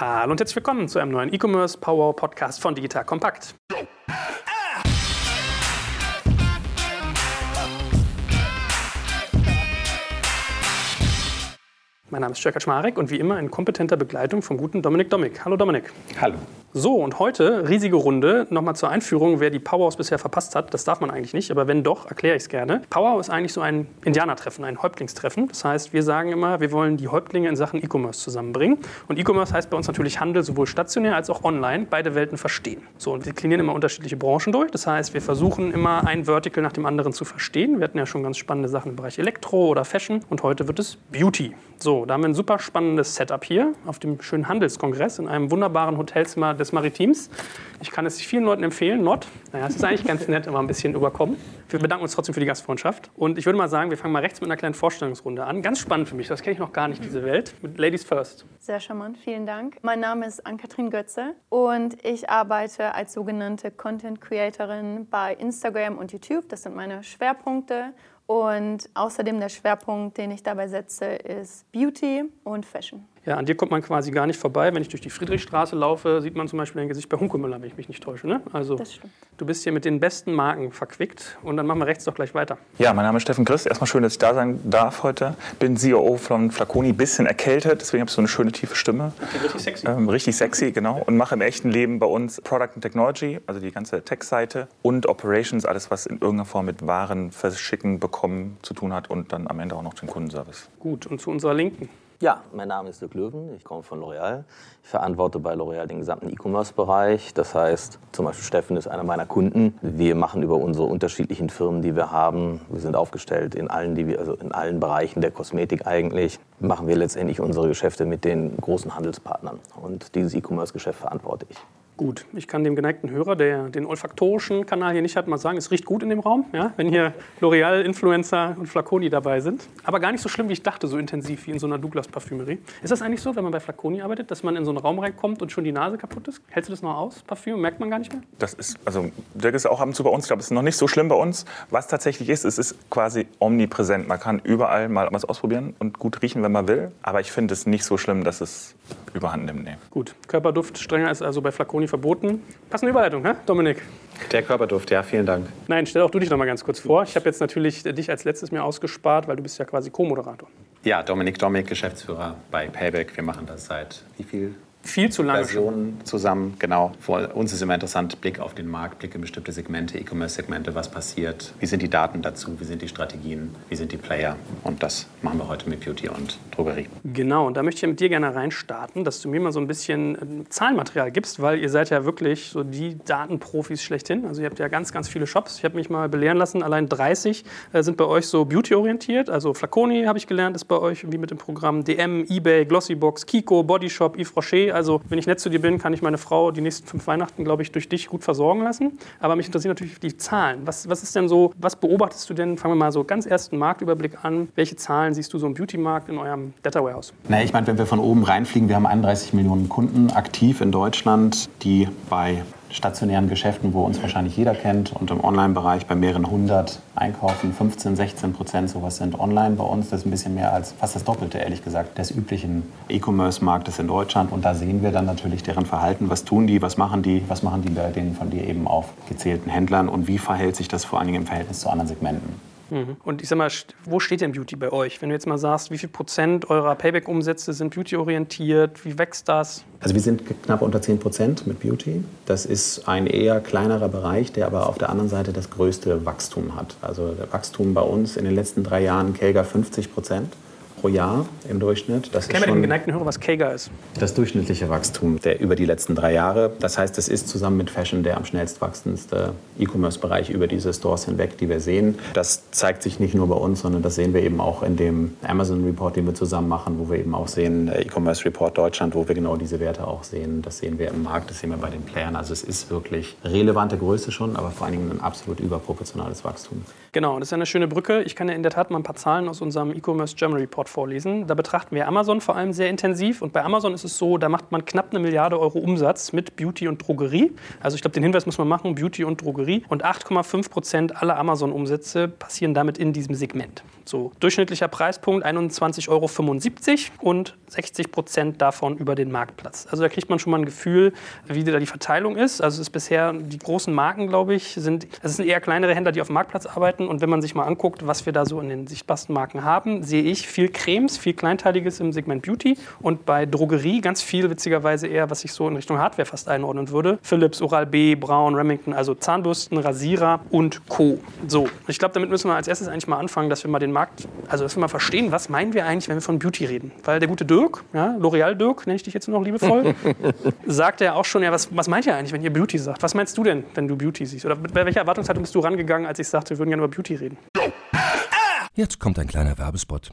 Hallo und herzlich willkommen zu einem neuen E-Commerce Power Podcast von Digital Kompakt. Mein Name ist Jörg Schmarek und wie immer in kompetenter Begleitung vom guten Dominik Domik. Hallo Dominik. Hallo. So, und heute riesige Runde. Nochmal zur Einführung, wer die Powerhouse bisher verpasst hat. Das darf man eigentlich nicht, aber wenn doch, erkläre ich es gerne. Powerhouse ist eigentlich so ein Indianertreffen, ein Häuptlingstreffen. Das heißt, wir sagen immer, wir wollen die Häuptlinge in Sachen E-Commerce zusammenbringen. Und E-Commerce heißt bei uns natürlich Handel, sowohl stationär als auch online, beide Welten verstehen. So, und wir klinieren immer unterschiedliche Branchen durch. Das heißt, wir versuchen immer ein Vertical nach dem anderen zu verstehen. Wir hatten ja schon ganz spannende Sachen im Bereich Elektro oder Fashion und heute wird es Beauty. So, da haben wir ein super spannendes Setup hier auf dem schönen Handelskongress in einem wunderbaren Hotelzimmer des Maritims. Ich kann es vielen Leuten empfehlen. Not, naja, es ist eigentlich ganz nett, immer ein bisschen überkommen. Wir bedanken uns trotzdem für die Gastfreundschaft. Und ich würde mal sagen, wir fangen mal rechts mit einer kleinen Vorstellungsrunde an. Ganz spannend für mich, das kenne ich noch gar nicht, diese Welt. Mit Ladies First. Sehr charmant, vielen Dank. Mein Name ist Ann-Kathrin Götze und ich arbeite als sogenannte Content Creatorin bei Instagram und YouTube. Das sind meine Schwerpunkte. Und außerdem der Schwerpunkt, den ich dabei setze, ist Beauty und Fashion. Ja, an dir kommt man quasi gar nicht vorbei. Wenn ich durch die Friedrichstraße laufe, sieht man zum Beispiel dein Gesicht bei Hunkemüller, wenn ich mich nicht täusche. Ne? Also, Das stimmt. du bist hier mit den besten Marken verquickt. Und dann machen wir rechts doch gleich weiter. Ja, mein Name ist Steffen Christ. Erstmal schön, dass ich da sein darf heute. Bin CEO von Flaconi, bisschen erkältet, deswegen habe ich so eine schöne tiefe Stimme. Richtig sexy. Ähm, richtig sexy, genau. Und mache im echten Leben bei uns Product and Technology, also die ganze Tech-Seite und Operations, alles, was in irgendeiner Form mit Waren verschicken, bekommen zu tun hat und dann am Ende auch noch den Kundenservice. Gut, und zu unserer Linken. Ja, mein Name ist Dirk Löwen, ich komme von L'Oreal. Ich verantworte bei L'Oreal den gesamten E-Commerce-Bereich. Das heißt, zum Beispiel Steffen ist einer meiner Kunden. Wir machen über unsere unterschiedlichen Firmen, die wir haben, wir sind aufgestellt in allen, die wir, also in allen Bereichen der Kosmetik eigentlich, machen wir letztendlich unsere Geschäfte mit den großen Handelspartnern. Und dieses E-Commerce-Geschäft verantworte ich. Gut, ich kann dem geneigten Hörer, der den olfaktorischen Kanal hier nicht hat, mal sagen, es riecht gut in dem Raum, ja, wenn hier L'Oreal, Influencer und Flaconi dabei sind. Aber gar nicht so schlimm, wie ich dachte, so intensiv wie in so einer Douglas-Parfümerie. Ist das eigentlich so, wenn man bei Flaconi arbeitet, dass man in so einen Raum reinkommt und schon die Nase kaputt ist? Hältst du das noch aus, Parfüm? Merkt man gar nicht mehr? Das ist, also Dirk ist auch ab und zu bei uns, ich glaube, es ist noch nicht so schlimm bei uns. Was tatsächlich ist, es ist quasi omnipräsent. Man kann überall mal was ausprobieren und gut riechen, wenn man will. Aber ich finde es nicht so schlimm, dass es überhand nimmt. Nee. Gut, Körperduft strenger ist also bei Flaconi verboten. Passende Überleitung, hä, Dominik? Der Körperduft, ja, vielen Dank. Nein, stell auch du dich noch mal ganz kurz vor. Ich habe jetzt natürlich dich als letztes mir ausgespart, weil du bist ja quasi Co-Moderator. Ja, Dominik Dominik, Geschäftsführer bei Payback. Wir machen das seit wie viel Viel zu lange schon. Versionen zusammen? Genau. Für uns ist immer interessant, Blick auf den Markt, Blick in bestimmte Segmente, E-Commerce-Segmente, was passiert, wie sind die Daten dazu, wie sind die Strategien, wie sind die Player. Und das machen wir heute mit Beauty und Drogerie. Genau, und da möchte ich mit dir gerne reinstarten, dass du mir mal so ein bisschen äh, Zahlenmaterial gibst, weil ihr seid ja wirklich so die Datenprofis schlechthin. Also ihr habt ja ganz, ganz viele Shops. Ich habe mich mal belehren lassen, allein 30 äh, sind bei euch so beauty-orientiert. Also Flaconi habe ich gelernt, ist bei euch irgendwie mit dem Programm DM, Ebay, Glossybox, Kiko, Bodyshop, Yves Rocher. Also wenn ich nett zu dir bin, kann ich meine Frau die nächsten fünf Weihnachten, glaube ich, durch dich gut versorgen lassen. Aber mich interessieren natürlich die Zahlen. Was, was ist denn so, was beobachtest du denn? Fangen wir mal so ganz ersten Marktüberblick an. Welche Zahlen siehst du so im Beauty-Markt in eurem Data Warehouse? Na, ich meine, wenn wir von oben reinfliegen, wir haben 31 Millionen Kunden aktiv in Deutschland, die bei stationären Geschäften, wo uns wahrscheinlich jeder kennt, und im Online-Bereich bei mehreren hundert einkaufen. 15, 16 Prozent sowas sind online bei uns. Das ist ein bisschen mehr als fast das Doppelte, ehrlich gesagt, des üblichen E-Commerce-Marktes in Deutschland. Und da sehen wir dann natürlich deren Verhalten. Was tun die, was machen die, was machen die bei den von dir eben aufgezählten Händlern und wie verhält sich das vor allen Dingen im Verhältnis zu anderen Segmenten? Und ich sag mal, wo steht denn Beauty bei euch? Wenn du jetzt mal sagst, wie viel Prozent eurer Payback-Umsätze sind Beauty-orientiert? Wie wächst das? Also wir sind knapp unter 10 Prozent mit Beauty. Das ist ein eher kleinerer Bereich, der aber auf der anderen Seite das größte Wachstum hat. Also der Wachstum bei uns in den letzten drei Jahren Kelga 50 Prozent pro Jahr im Durchschnitt. Das Erklär ist mir den geneigten Hörer, was Kager ist. das durchschnittliche Wachstum der über die letzten drei Jahre. Das heißt, es ist zusammen mit Fashion der am schnellst wachsendste E-Commerce-Bereich über diese Stores hinweg, die wir sehen. Das zeigt sich nicht nur bei uns, sondern das sehen wir eben auch in dem Amazon-Report, den wir zusammen machen, wo wir eben auch sehen, äh, E-Commerce-Report Deutschland, wo wir genau diese Werte auch sehen. Das sehen wir im Markt, das sehen wir bei den Playern. Also es ist wirklich relevante Größe schon, aber vor allen Dingen ein absolut überproportionales Wachstum. Genau, das ist eine schöne Brücke. Ich kann ja in der Tat mal ein paar Zahlen aus unserem E-Commerce German Report vorlesen. Da betrachten wir Amazon vor allem sehr intensiv. Und bei Amazon ist es so, da macht man knapp eine Milliarde Euro Umsatz mit Beauty und Drogerie. Also ich glaube, den Hinweis muss man machen, Beauty und Drogerie. Und 8,5 Prozent aller Amazon-Umsätze passieren damit in diesem Segment. So, durchschnittlicher Preispunkt 21,75 Euro und 60 Prozent davon über den Marktplatz. Also da kriegt man schon mal ein Gefühl, wie da die Verteilung ist. Also es ist bisher, die großen Marken, glaube ich, sind, es sind eher kleinere Händler, die auf dem Marktplatz arbeiten. Und wenn man sich mal anguckt, was wir da so in den sichtbarsten Marken haben, sehe ich viel Cremes, viel Kleinteiliges im Segment Beauty und bei Drogerie ganz viel, witzigerweise eher, was ich so in Richtung Hardware fast einordnen würde. Philips, Oral-B, Braun, Remington, also Zahnbürsten, Rasierer und Co. So, ich glaube, damit müssen wir als erstes eigentlich mal anfangen, dass wir mal den Markt, also dass wir mal verstehen, was meinen wir eigentlich, wenn wir von Beauty reden. Weil der gute Dirk, ja, L'Oreal Dirk, nenne ich dich jetzt noch liebevoll, sagt ja auch schon, ja, was, was meint ihr eigentlich, wenn ihr Beauty sagt? Was meinst du denn, wenn du Beauty siehst? Oder mit welcher Erwartungshaltung bist du rangegangen, als ich sagte, wir würden gerne über Beauty reden? Jetzt kommt ein kleiner Werbespot.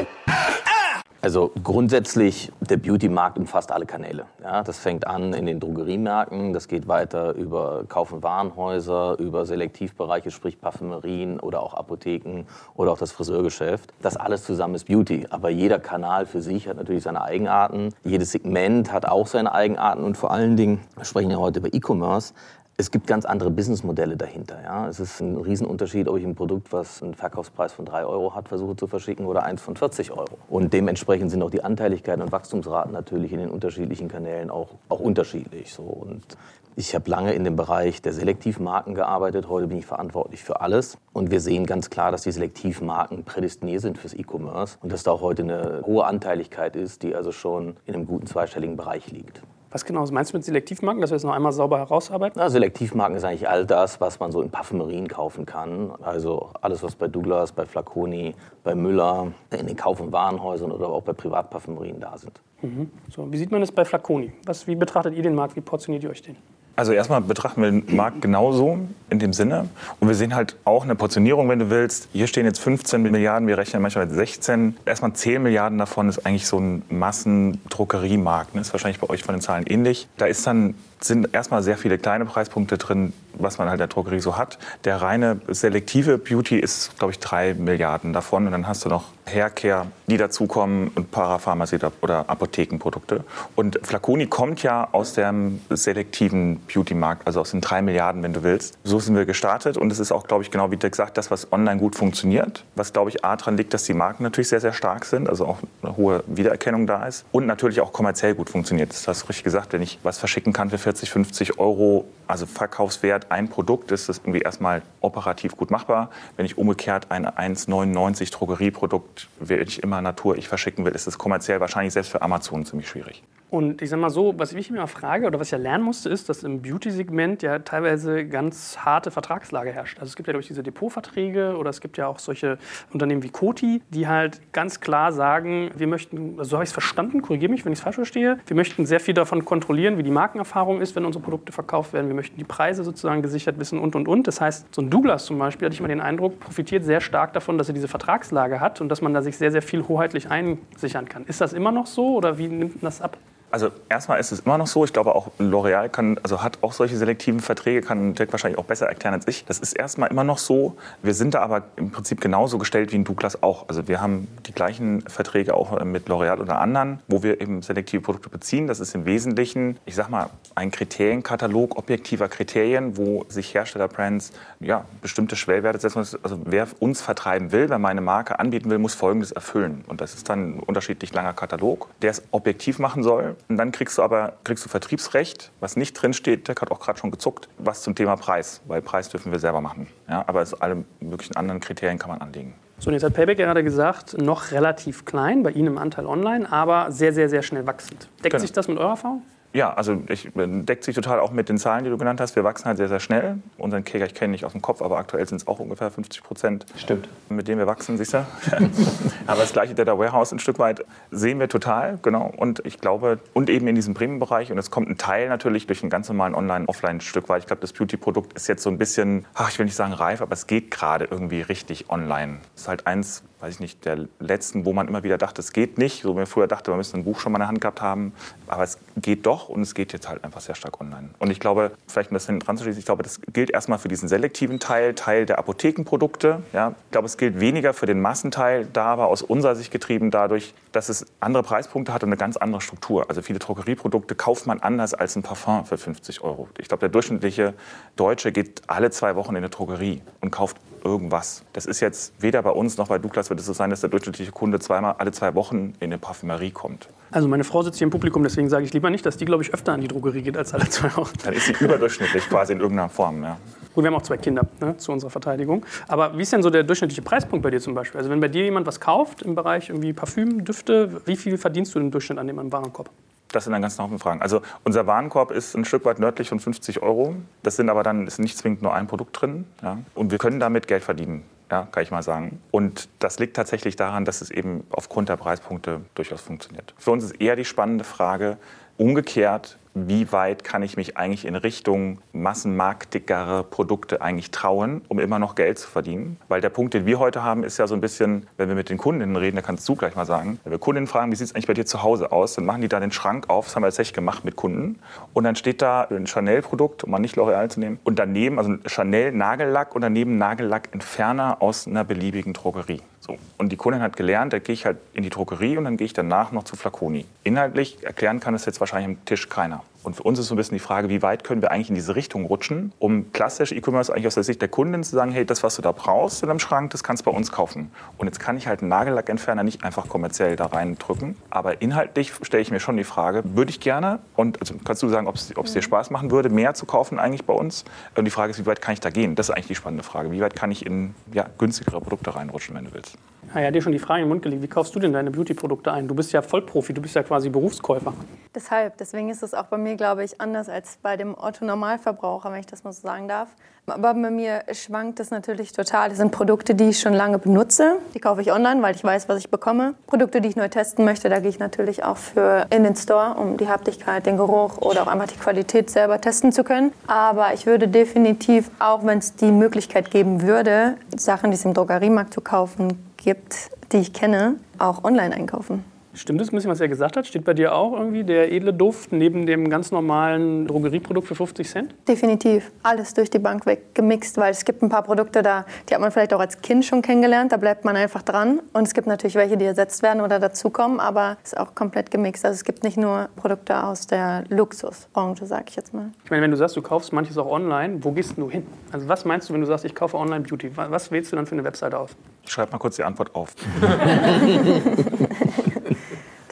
Also grundsätzlich, der Beauty-Markt umfasst alle Kanäle. Ja, das fängt an in den Drogeriemärkten, das geht weiter über Kauf- und Warenhäuser, über Selektivbereiche, sprich Parfümerien oder auch Apotheken oder auch das Friseurgeschäft. Das alles zusammen ist Beauty. Aber jeder Kanal für sich hat natürlich seine Eigenarten. Jedes Segment hat auch seine Eigenarten und vor allen Dingen, wir sprechen ja heute über E-Commerce, es gibt ganz andere Businessmodelle dahinter. Ja? Es ist ein Riesenunterschied, ob ich ein Produkt, was einen Verkaufspreis von 3 Euro hat, versuche zu verschicken oder eins von 40 Euro. Und dementsprechend sind auch die Anteiligkeiten und Wachstumsraten natürlich in den unterschiedlichen Kanälen auch, auch unterschiedlich. So. Und ich habe lange in dem Bereich der Selektivmarken gearbeitet. Heute bin ich verantwortlich für alles. Und wir sehen ganz klar, dass die Selektivmarken prädestiniert sind fürs E-Commerce und dass da auch heute eine hohe Anteiligkeit ist, die also schon in einem guten zweistelligen Bereich liegt. Was genau meinst du mit Selektivmarken, dass wir es noch einmal sauber herausarbeiten? Na, Selektivmarken ist eigentlich all das, was man so in Parfümerien kaufen kann. Also alles, was bei Douglas, bei Flaconi, bei Müller, in den Kauf- und Warenhäusern oder auch bei Privatparfümerien da sind. Mhm. So, wie sieht man das bei Flaconi? Was, wie betrachtet ihr den Markt? Wie portioniert ihr euch den? Also erstmal betrachten wir den Markt genauso in dem Sinne. Und wir sehen halt auch eine Portionierung, wenn du willst. Hier stehen jetzt 15 Milliarden, wir rechnen manchmal mit 16. Erstmal 10 Milliarden davon ist eigentlich so ein Massendruckeriemarkt. Das ist wahrscheinlich bei euch von den Zahlen ähnlich. Da ist dann sind erstmal sehr viele kleine Preispunkte drin, was man halt in der Drogerie so hat. Der reine selektive Beauty ist, glaube ich, drei Milliarden davon. Und dann hast du noch Haircare, die dazukommen und Parapharmazie oder Apothekenprodukte. Und Flaconi kommt ja aus dem selektiven Beauty-Markt, also aus den drei Milliarden, wenn du willst. So sind wir gestartet. Und es ist auch, glaube ich, genau wie Dirk sagt, das, was online gut funktioniert. Was, glaube ich, A dran liegt, dass die Marken natürlich sehr, sehr stark sind, also auch eine hohe Wiedererkennung da ist. Und natürlich auch kommerziell gut funktioniert. Das hast du richtig gesagt, wenn ich was verschicken kann für 40, 50 Euro, also Verkaufswert ein Produkt, ist das irgendwie erstmal operativ gut machbar. Wenn ich umgekehrt ein 1,99 Drogerieprodukt, will ich immer Natur, ich verschicken will, ist es kommerziell wahrscheinlich selbst für Amazon ziemlich schwierig. Und ich sag mal so, was ich mir mal frage oder was ich ja lernen musste, ist, dass im Beauty-Segment ja teilweise ganz harte Vertragslage herrscht. Also es gibt ja durch diese Depotverträge oder es gibt ja auch solche Unternehmen wie Coty, die halt ganz klar sagen, wir möchten, also so habe ich es verstanden, korrigiere mich, wenn ich es falsch verstehe, wir möchten sehr viel davon kontrollieren, wie die Markenerfahrung ist, wenn unsere Produkte verkauft werden. Wir möchten die Preise sozusagen gesichert wissen und und und. Das heißt, so ein Douglas zum Beispiel, hatte ich mal den Eindruck, profitiert sehr stark davon, dass er diese Vertragslage hat und dass man da sich sehr, sehr viel hoheitlich einsichern kann. Ist das immer noch so oder wie nimmt man das ab? Also erstmal ist es immer noch so, ich glaube auch L'Oreal kann, also hat auch solche selektiven Verträge, kann Dirk wahrscheinlich auch besser erklären als ich. Das ist erstmal immer noch so. Wir sind da aber im Prinzip genauso gestellt wie in Douglas auch. Also wir haben die gleichen Verträge auch mit L'Oreal oder anderen, wo wir eben selektive Produkte beziehen. Das ist im Wesentlichen, ich sag mal, ein Kriterienkatalog objektiver Kriterien, wo sich Herstellerbrands ja, bestimmte Schwellwerte setzen. Also wer uns vertreiben will, wer meine Marke anbieten will, muss Folgendes erfüllen. Und das ist dann ein unterschiedlich langer Katalog, der es objektiv machen soll. Und dann kriegst du aber kriegst du Vertriebsrecht, was nicht drinsteht, der hat auch gerade schon gezuckt, was zum Thema Preis, weil Preis dürfen wir selber machen. Ja, aber alle möglichen anderen Kriterien kann man anlegen. So, und jetzt hat Payback gerade gesagt, noch relativ klein, bei Ihnen im Anteil online, aber sehr, sehr, sehr schnell wachsend. Deckt Genau. sich das mit eurer Erfahrung? Ja, also ich, deckt sich total auch mit den Zahlen, die du genannt hast. Wir wachsen halt sehr, sehr schnell. Unseren Kicker, ich kenne nicht aus dem Kopf, aber aktuell sind es auch ungefähr 50 Prozent. Stimmt. Mit denen wir wachsen, siehst du? aber das gleiche Data Warehouse ein Stück weit sehen wir total, genau. Und ich glaube, und eben in diesem Premium-Bereich. Und es kommt ein Teil natürlich durch den ganz normalen Online-Offline-Stück weit. Ich glaube, das Beauty-Produkt ist jetzt so ein bisschen, ach, ich will nicht sagen reif, aber es geht gerade irgendwie richtig online. Es ist halt eins, weiß ich nicht, der letzten, wo man immer wieder dachte, es geht nicht. So wie man früher dachte, man müsste ein Buch schon mal in der Hand gehabt haben. Aber es geht doch und es geht jetzt halt einfach sehr stark online. Und ich glaube, vielleicht ein bisschen dran zu schließen, ich glaube, das gilt erstmal für diesen selektiven Teil, Teil der Apothekenprodukte. Ja. Ich glaube, es gilt weniger für den Massenteil, da aber aus unserer Sicht getrieben dadurch, dass es andere Preispunkte hat und eine ganz andere Struktur. Also viele Drogerieprodukte kauft man anders als ein Parfum für 50 Euro. Ich glaube, der durchschnittliche Deutsche geht alle zwei Wochen in eine Drogerie und kauft irgendwas. Das ist jetzt weder bei uns noch bei Douglas wird es so sein, dass der durchschnittliche Kunde zweimal alle zwei Wochen in eine Parfümerie kommt. Also meine Frau sitzt hier im Publikum, deswegen sage ich lieber nicht, dass die, glaube ich, öfter an die Drogerie geht als alle zwei Wochen. Dann ist sie überdurchschnittlich quasi in irgendeiner Form. Ja. Gut, wir haben auch zwei Kinder ne, zu unserer Verteidigung. Aber wie ist denn so der durchschnittliche Preispunkt bei dir zum Beispiel? Also wenn bei dir jemand was kauft im Bereich irgendwie Parfüm, Düfte, wie viel verdienst du im Durchschnitt an dem Warenkorb? Das sind dann ganz Haufen Fragen. Also unser Warenkorb ist ein Stück weit nördlich von 50 Euro. Das sind aber dann ist nicht zwingend nur ein Produkt drin. Ja. Und wir können damit Geld verdienen. Ja, kann ich mal sagen. Und das liegt tatsächlich daran, dass es eben aufgrund der Preispunkte durchaus funktioniert. Für uns ist eher die spannende Frage, umgekehrt, wie weit kann ich mich eigentlich in Richtung massenmarktigere Produkte eigentlich trauen, um immer noch Geld zu verdienen? Weil der Punkt, den wir heute haben, ist ja so ein bisschen, wenn wir mit den Kundinnen reden, da kannst du gleich mal sagen, wenn wir Kundinnen fragen, wie sieht es eigentlich bei dir zu Hause aus, dann machen die da den Schrank auf, das haben wir tatsächlich gemacht mit Kunden. Und dann steht da ein Chanel-Produkt, um mal nicht L'Oreal zu nehmen, und daneben, also Chanel-Nagellack und daneben Nagellack-Entferner aus einer beliebigen Drogerie. Und die Kundin hat gelernt, da gehe ich halt in die Drogerie und dann gehe ich danach noch zu Flaconi. Inhaltlich erklären kann es jetzt wahrscheinlich am Tisch keiner. Und für uns ist so ein bisschen die Frage, wie weit können wir eigentlich in diese Richtung rutschen, um klassisch E-Commerce eigentlich aus der Sicht der Kundin zu sagen, hey, das, was du da brauchst in deinem Schrank, das kannst du bei uns kaufen. Und jetzt kann ich halt einen Nagellackentferner nicht einfach kommerziell da reindrücken. Aber inhaltlich stelle ich mir schon die Frage, würde ich gerne, und also kannst du sagen, ob es dir Spaß machen würde, mehr zu kaufen eigentlich bei uns? Und die Frage ist, wie weit kann ich da gehen? Das ist eigentlich die spannende Frage. Wie weit kann ich in ja, günstigere Produkte reinrutschen, wenn du willst? Ah, ja, dir schon die Frage im Mund gelegt. Wie kaufst du denn deine Beauty-Produkte ein? Du bist ja Vollprofi, du bist ja quasi Berufskäufer. Deshalb, deswegen ist es auch bei mir, glaube ich, anders als bei dem Otto-Normalverbraucher, wenn ich das mal so sagen darf. Aber bei mir schwankt es natürlich total. Das sind Produkte, die ich schon lange benutze. Die kaufe ich online, weil ich weiß, was ich bekomme. Produkte, die ich neu testen möchte, da gehe ich natürlich auch für in den Store, um die Haptigkeit, den Geruch oder auch einfach die Qualität selber testen zu können. Aber ich würde definitiv, auch wenn es die Möglichkeit geben würde, Sachen, die es im Drogeriemarkt zu kaufen gibt, die ich kenne, auch online einkaufen. Stimmt das ein bisschen, was er gesagt hat? Steht bei dir auch irgendwie der edle Duft neben dem ganz normalen Drogerieprodukt für 50 Cent? Definitiv. Alles durch die Bank weg gemixt, weil es gibt ein paar Produkte da, die hat man vielleicht auch als Kind schon kennengelernt, da bleibt man einfach dran. Und es gibt natürlich welche, die ersetzt werden oder dazukommen, aber es ist auch komplett gemixt. Also es gibt nicht nur Produkte aus der Luxusbranche, sag ich jetzt mal. Ich meine, wenn du sagst, du kaufst manches auch online, wo gehst du hin? Also was meinst du, wenn du sagst, ich kaufe Online Beauty? Was wählst du dann für eine Webseite aus? Ich schreibe mal kurz die Antwort auf.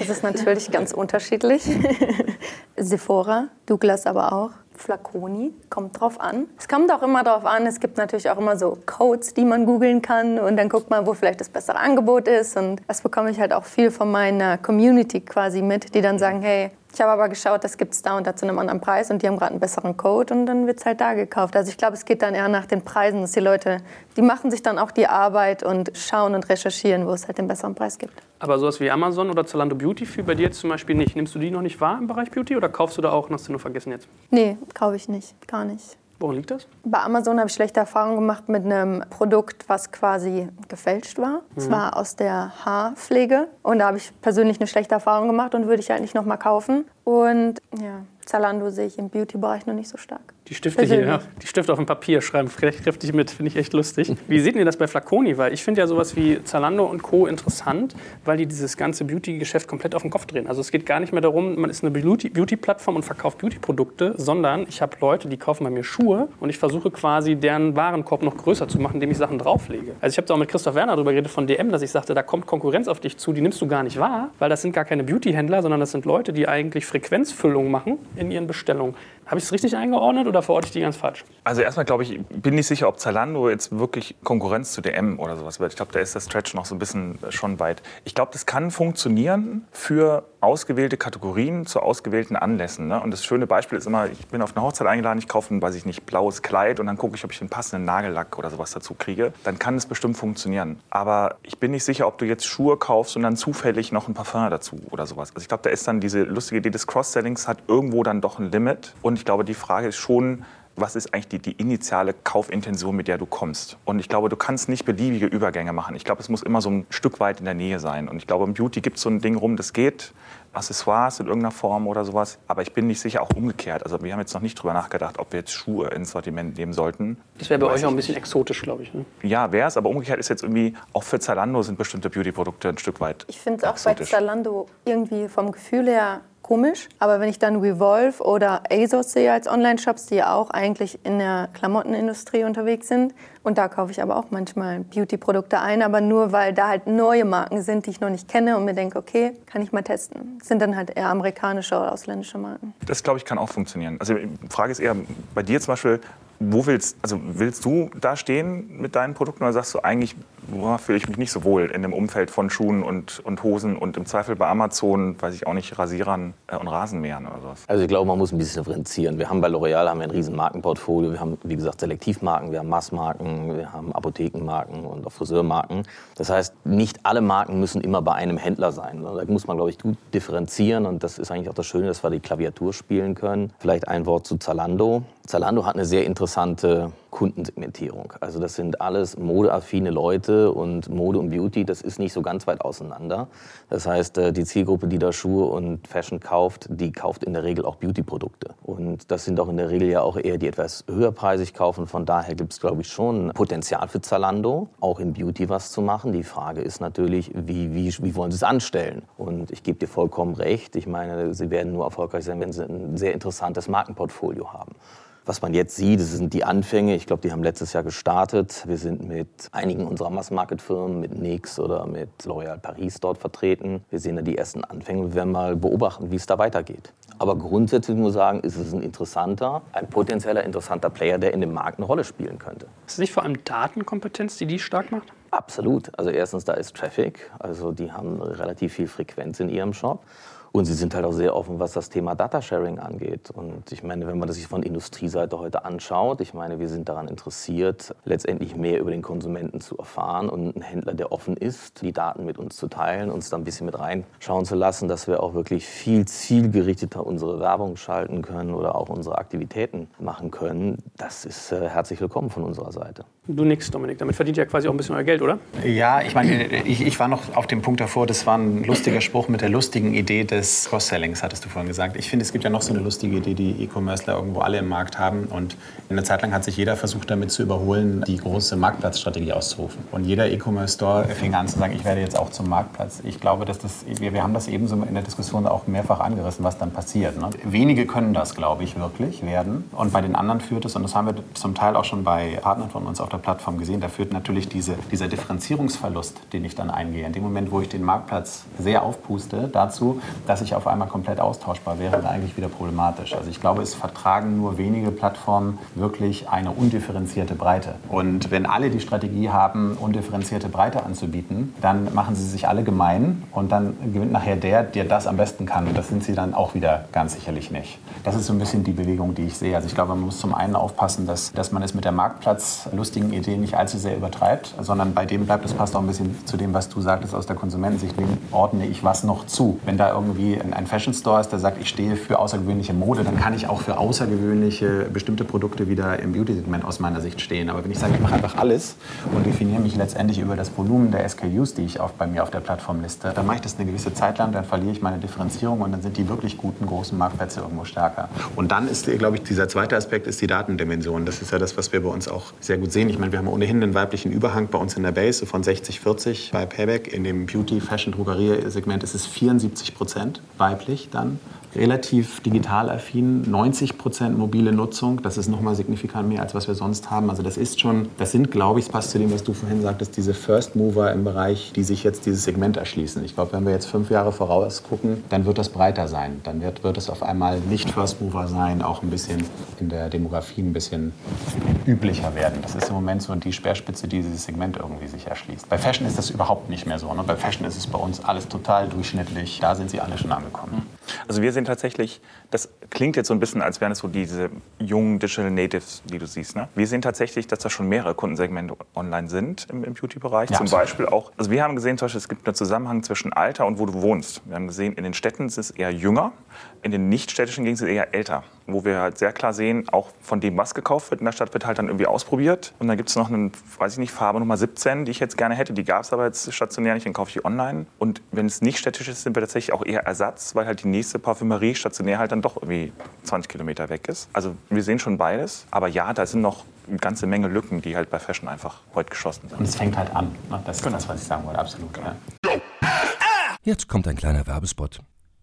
Das ist natürlich ganz unterschiedlich. Sephora, Douglas aber auch. Flaconi, kommt drauf an. Es kommt auch immer drauf an, es gibt natürlich auch immer so Codes, die man googeln kann und dann guckt man, wo vielleicht das bessere Angebot ist und das bekomme ich halt auch viel von meiner Community quasi mit, die dann sagen, hey, ich habe aber geschaut, das gibt es da und da zu einem anderen Preis und die haben gerade einen besseren Code und dann wird es halt da gekauft. Also ich glaube, es geht dann eher nach den Preisen, dass die Leute, die machen sich dann auch die Arbeit und schauen und recherchieren, wo es halt den besseren Preis gibt. Aber sowas wie Amazon oder Zalando Beauty für bei dir jetzt zum Beispiel nicht. Nimmst du die noch nicht wahr im Bereich Beauty oder kaufst du da auch und hast du nur vergessen jetzt? Nee, kaufe ich nicht, gar nicht. Woran liegt das? Bei Amazon habe ich schlechte Erfahrungen gemacht mit einem Produkt, was quasi gefälscht war. Mhm. war aus der Haarpflege und da habe ich persönlich eine schlechte Erfahrung gemacht und würde ich halt nicht nochmal kaufen. Und ja, Zalando sehe ich im Beauty-Bereich noch nicht so stark. Die Stifte hier, ja, Persönlich. die Stifte auf dem Papier schreiben kräftig mit, finde ich echt lustig. Wie seht ihr das bei Flaconi? Weil ich finde ja sowas wie Zalando und Co. interessant, weil die dieses ganze Beauty-Geschäft komplett auf den Kopf drehen. Also es geht gar nicht mehr darum, man ist eine Beauty- Beauty-Plattform und verkauft Beauty-Produkte, sondern ich habe Leute, die kaufen bei mir Schuhe und ich versuche quasi deren Warenkorb noch größer zu machen, indem ich Sachen drauflege. Also ich habe da auch mit Christoph Werner darüber geredet von DM, dass ich sagte, da kommt Konkurrenz auf dich zu, die nimmst du gar nicht wahr, weil das sind gar keine Beauty-Händler, sondern das sind Leute, die eigentlich Frequenzfüllung machen in ihren Bestellungen. Habe ich es richtig eingeordnet oder verorte ich die ganz falsch? Also erstmal glaube ich, bin nicht sicher, ob Zalando jetzt wirklich Konkurrenz zu DM oder sowas wird. Ich glaube, da ist der Stretch noch so ein bisschen äh, schon weit. Ich glaube, das kann funktionieren für ausgewählte Kategorien zu ausgewählten Anlässen. Ne? Und das schöne Beispiel ist immer, ich bin auf eine Hochzeit eingeladen, ich kaufe ein, weiß ich nicht, blaues Kleid und dann gucke ich, ob ich den passenden Nagellack oder sowas dazu kriege. Dann kann es bestimmt funktionieren. Aber ich bin nicht sicher, ob du jetzt Schuhe kaufst und dann zufällig noch ein Parfum dazu oder sowas. Also ich glaube, da ist dann diese lustige Idee des Cross-Sellings hat irgendwo dann doch ein Limit. Und ich glaube, die Frage ist schon, was ist eigentlich die, die initiale Kaufintention, mit der du kommst. Und ich glaube, du kannst nicht beliebige Übergänge machen. Ich glaube, es muss immer so ein Stück weit in der Nähe sein. Und ich glaube, im Beauty gibt es so ein Ding rum, das geht. Accessoires in irgendeiner Form oder sowas. Aber ich bin nicht sicher, auch umgekehrt. Also wir haben jetzt noch nicht drüber nachgedacht, ob wir jetzt Schuhe ins Sortiment nehmen sollten. Das wäre bei Weiß euch auch ein bisschen exotisch, glaube ich. Ne? Ja, wäre es, aber umgekehrt ist jetzt irgendwie, auch für Zalando sind bestimmte Beauty-Produkte ein Stück weit. Ich finde es auch bei. Zalando irgendwie vom Gefühl her komisch. Aber wenn ich dann Revolve oder ASOS sehe als Online-Shops, die ja auch eigentlich in der Klamottenindustrie unterwegs sind, und da kaufe ich aber auch manchmal Beauty-Produkte ein, aber nur weil da halt neue Marken sind, die ich noch nicht kenne und mir denke, okay, kann ich mal testen. Das sind dann halt eher amerikanische oder ausländische Marken. Das, glaube ich, kann auch funktionieren. Also die Frage ist eher, bei dir zum Beispiel, wo willst, also willst du da stehen mit deinen Produkten oder sagst du eigentlich, boah, fühle ich mich nicht so wohl in dem Umfeld von Schuhen und, und Hosen und im Zweifel bei Amazon, weiß ich auch nicht, Rasierern äh, und Rasenmähern oder sowas? Also ich glaube, man muss ein bisschen differenzieren. Wir haben bei L'Oreal haben wir ein riesen Markenportfolio. Wir haben, wie gesagt, Selektivmarken, wir haben Massmarken, wir haben Apothekenmarken und auch Friseurmarken. Das heißt, nicht alle Marken müssen immer bei einem Händler sein. Da muss man, glaube ich, gut differenzieren. Und das ist eigentlich auch das Schöne, dass wir die Klaviatur spielen können. Vielleicht ein Wort zu Zalando. Zalando hat eine sehr interessante Kundensegmentierung. Also das sind alles modeaffine Leute und Mode und Beauty, das ist nicht so ganz weit auseinander. Das heißt, äh, die Zielgruppe, die da Schuhe und Fashion kauft, die kauft in der Regel auch Beauty-Produkte. Und das sind auch in der Regel ja auch eher die etwas höherpreisig kaufen. Von daher gibt es, glaube ich, schon Potenzial für Zalando, auch in Beauty was zu machen. Die Frage ist natürlich, wie, wie, wie wollen sie es anstellen? Und ich gebe dir vollkommen recht. Ich meine, sie werden nur erfolgreich sein, wenn sie ein sehr interessantes Markenportfolio haben. Was man jetzt sieht, das sind die Anfänge. Ich glaube, die haben letztes Jahr gestartet. Wir sind mit einigen unserer Mass-Market-Firmen, mit NYX oder mit L'Oréal Paris dort vertreten. Wir sehen da die ersten Anfänge und werden mal beobachten, wie es da weitergeht. Aber grundsätzlich muss ich sagen, ist es ein interessanter, ein potenzieller interessanter Player, der in dem Markt eine Rolle spielen könnte. Ist es nicht vor allem Datenkompetenz, die die stark macht? Absolut. Also erstens, da ist Traffic. Also die haben relativ viel Frequenz in ihrem Shop. Und sie sind halt auch sehr offen, was das Thema Datasharing angeht. Und ich meine, wenn man das sich von Industrieseite heute anschaut, ich meine, wir sind daran interessiert, letztendlich mehr über den Konsumenten zu erfahren und ein Händler, der offen ist, die Daten mit uns zu teilen, uns da ein bisschen mit reinschauen zu lassen, dass wir auch wirklich viel zielgerichteter unsere Werbung schalten können oder auch unsere Aktivitäten machen können. Das ist äh, herzlich willkommen von unserer Seite. Du nix, Dominik. Damit verdient ihr ja quasi auch ein bisschen euer Geld, oder? Ja, ich meine, ich, ich war noch auf dem Punkt davor, das war ein lustiger Spruch mit der lustigen Idee des Cross-Sellings, hattest du vorhin gesagt. Ich finde, es gibt ja noch so eine lustige Idee, die E-Commercer irgendwo alle im Markt haben. Und eine Zeit lang hat sich jeder versucht, damit zu überholen, die große Marktplatzstrategie auszurufen. Und jeder E-Commerce-Store fing an zu sagen, ich werde jetzt auch zum Marktplatz. Ich glaube, dass das, wir, wir haben das eben so in der Diskussion auch mehrfach angerissen, was dann passiert. Ne? Wenige können das, glaube ich, wirklich werden. Und bei den anderen führt es, und das haben wir zum Teil auch schon bei Partnern von uns auf der Plattform gesehen, da führt natürlich diese, dieser Differenzierungsverlust, den ich dann eingehe, in dem Moment, wo ich den Marktplatz sehr aufpuste, dazu, dass ich auf einmal komplett austauschbar wäre, dann eigentlich wieder problematisch. Also ich glaube, es vertragen nur wenige Plattformen wirklich eine undifferenzierte Breite. Und wenn alle die Strategie haben, undifferenzierte Breite anzubieten, dann machen sie sich alle gemein und dann gewinnt nachher der, der das am besten kann. Und das sind sie dann auch wieder ganz sicherlich nicht. Das ist so ein bisschen die Bewegung, die ich sehe. Also ich glaube, man muss zum einen aufpassen, dass, dass man es mit der Marktplatz-lustigen Idee nicht allzu sehr übertreibt, sondern bei dem bleibt, das passt auch ein bisschen zu dem, was du sagtest aus der Konsumentensicht, wem ordne ich was noch zu. Wenn da irgendwie wie ein Fashion Store ist, der sagt, ich stehe für außergewöhnliche Mode, dann kann ich auch für außergewöhnliche bestimmte Produkte wieder im Beauty-Segment aus meiner Sicht stehen. Aber wenn ich sage, ich mache einfach alles und definiere mich letztendlich über das Volumen der SKUs, die ich auf, bei mir auf der Plattform liste, dann mache ich das eine gewisse Zeit lang, dann verliere ich meine Differenzierung und dann sind die wirklich guten großen Marktplätze irgendwo stärker. Und dann ist, glaube ich, dieser zweite Aspekt ist die Datendimension. Das ist ja das, was wir bei uns auch sehr gut sehen. Ich meine, wir haben ohnehin einen weiblichen Überhang bei uns in der Base von 60, 40 bei Payback. In dem Beauty, Fashion, Drogerie-Segment ist es 74 Prozent weiblich dann relativ digital affin, 90 Prozent mobile Nutzung. Das ist nochmal signifikant mehr, als was wir sonst haben. Also das ist schon, das sind, glaube ich, es passt zu dem, was du vorhin sagtest, diese First Mover im Bereich, die sich jetzt dieses Segment erschließen. Ich glaube, wenn wir jetzt fünf Jahre voraus gucken, dann wird das breiter sein. Dann wird, wird es auf einmal nicht First Mover sein, auch ein bisschen in der Demografie ein bisschen üblicher werden. Das ist im Moment so die Speerspitze, die dieses Segment irgendwie sich erschließt. Bei Fashion ist das überhaupt nicht mehr so. Ne? Bei Fashion ist es bei uns alles total durchschnittlich. Da sind sie alle schon angekommen. Also wir sind tatsächlich, das klingt jetzt so ein bisschen, als wären es so diese jungen Digital Natives, die du siehst. Ne? Wir sehen tatsächlich, dass da schon mehrere Kundensegmente online sind im, im Beauty-Bereich. Ja, Zum absolut. Beispiel auch, also wir haben gesehen, zum Beispiel, es gibt einen Zusammenhang zwischen Alter und wo du wohnst. Wir haben gesehen, in den Städten ist es eher jünger, in den nicht-städtischen Gegenden es eher älter. Wo wir halt sehr klar sehen, auch von dem, was gekauft wird in der Stadt, wird halt dann irgendwie ausprobiert. Und dann gibt es noch eine, weiß ich nicht, Farbe Nummer 17, die ich jetzt gerne hätte. Die gab es aber jetzt stationär nicht, den kaufe ich online. Und wenn es nicht städtisch ist, sind wir tatsächlich auch eher Ersatz, weil halt die nächste Parfümerie stationär halt dann doch irgendwie 20 Kilometer weg ist. Also wir sehen schon beides. Aber ja, da sind noch eine ganze Menge Lücken, die halt bei Fashion einfach heute geschlossen sind. Und es fängt halt an. Ne? Das ist das, was ich sagen wollte, absolut. Ja. Jetzt kommt ein kleiner Werbespot.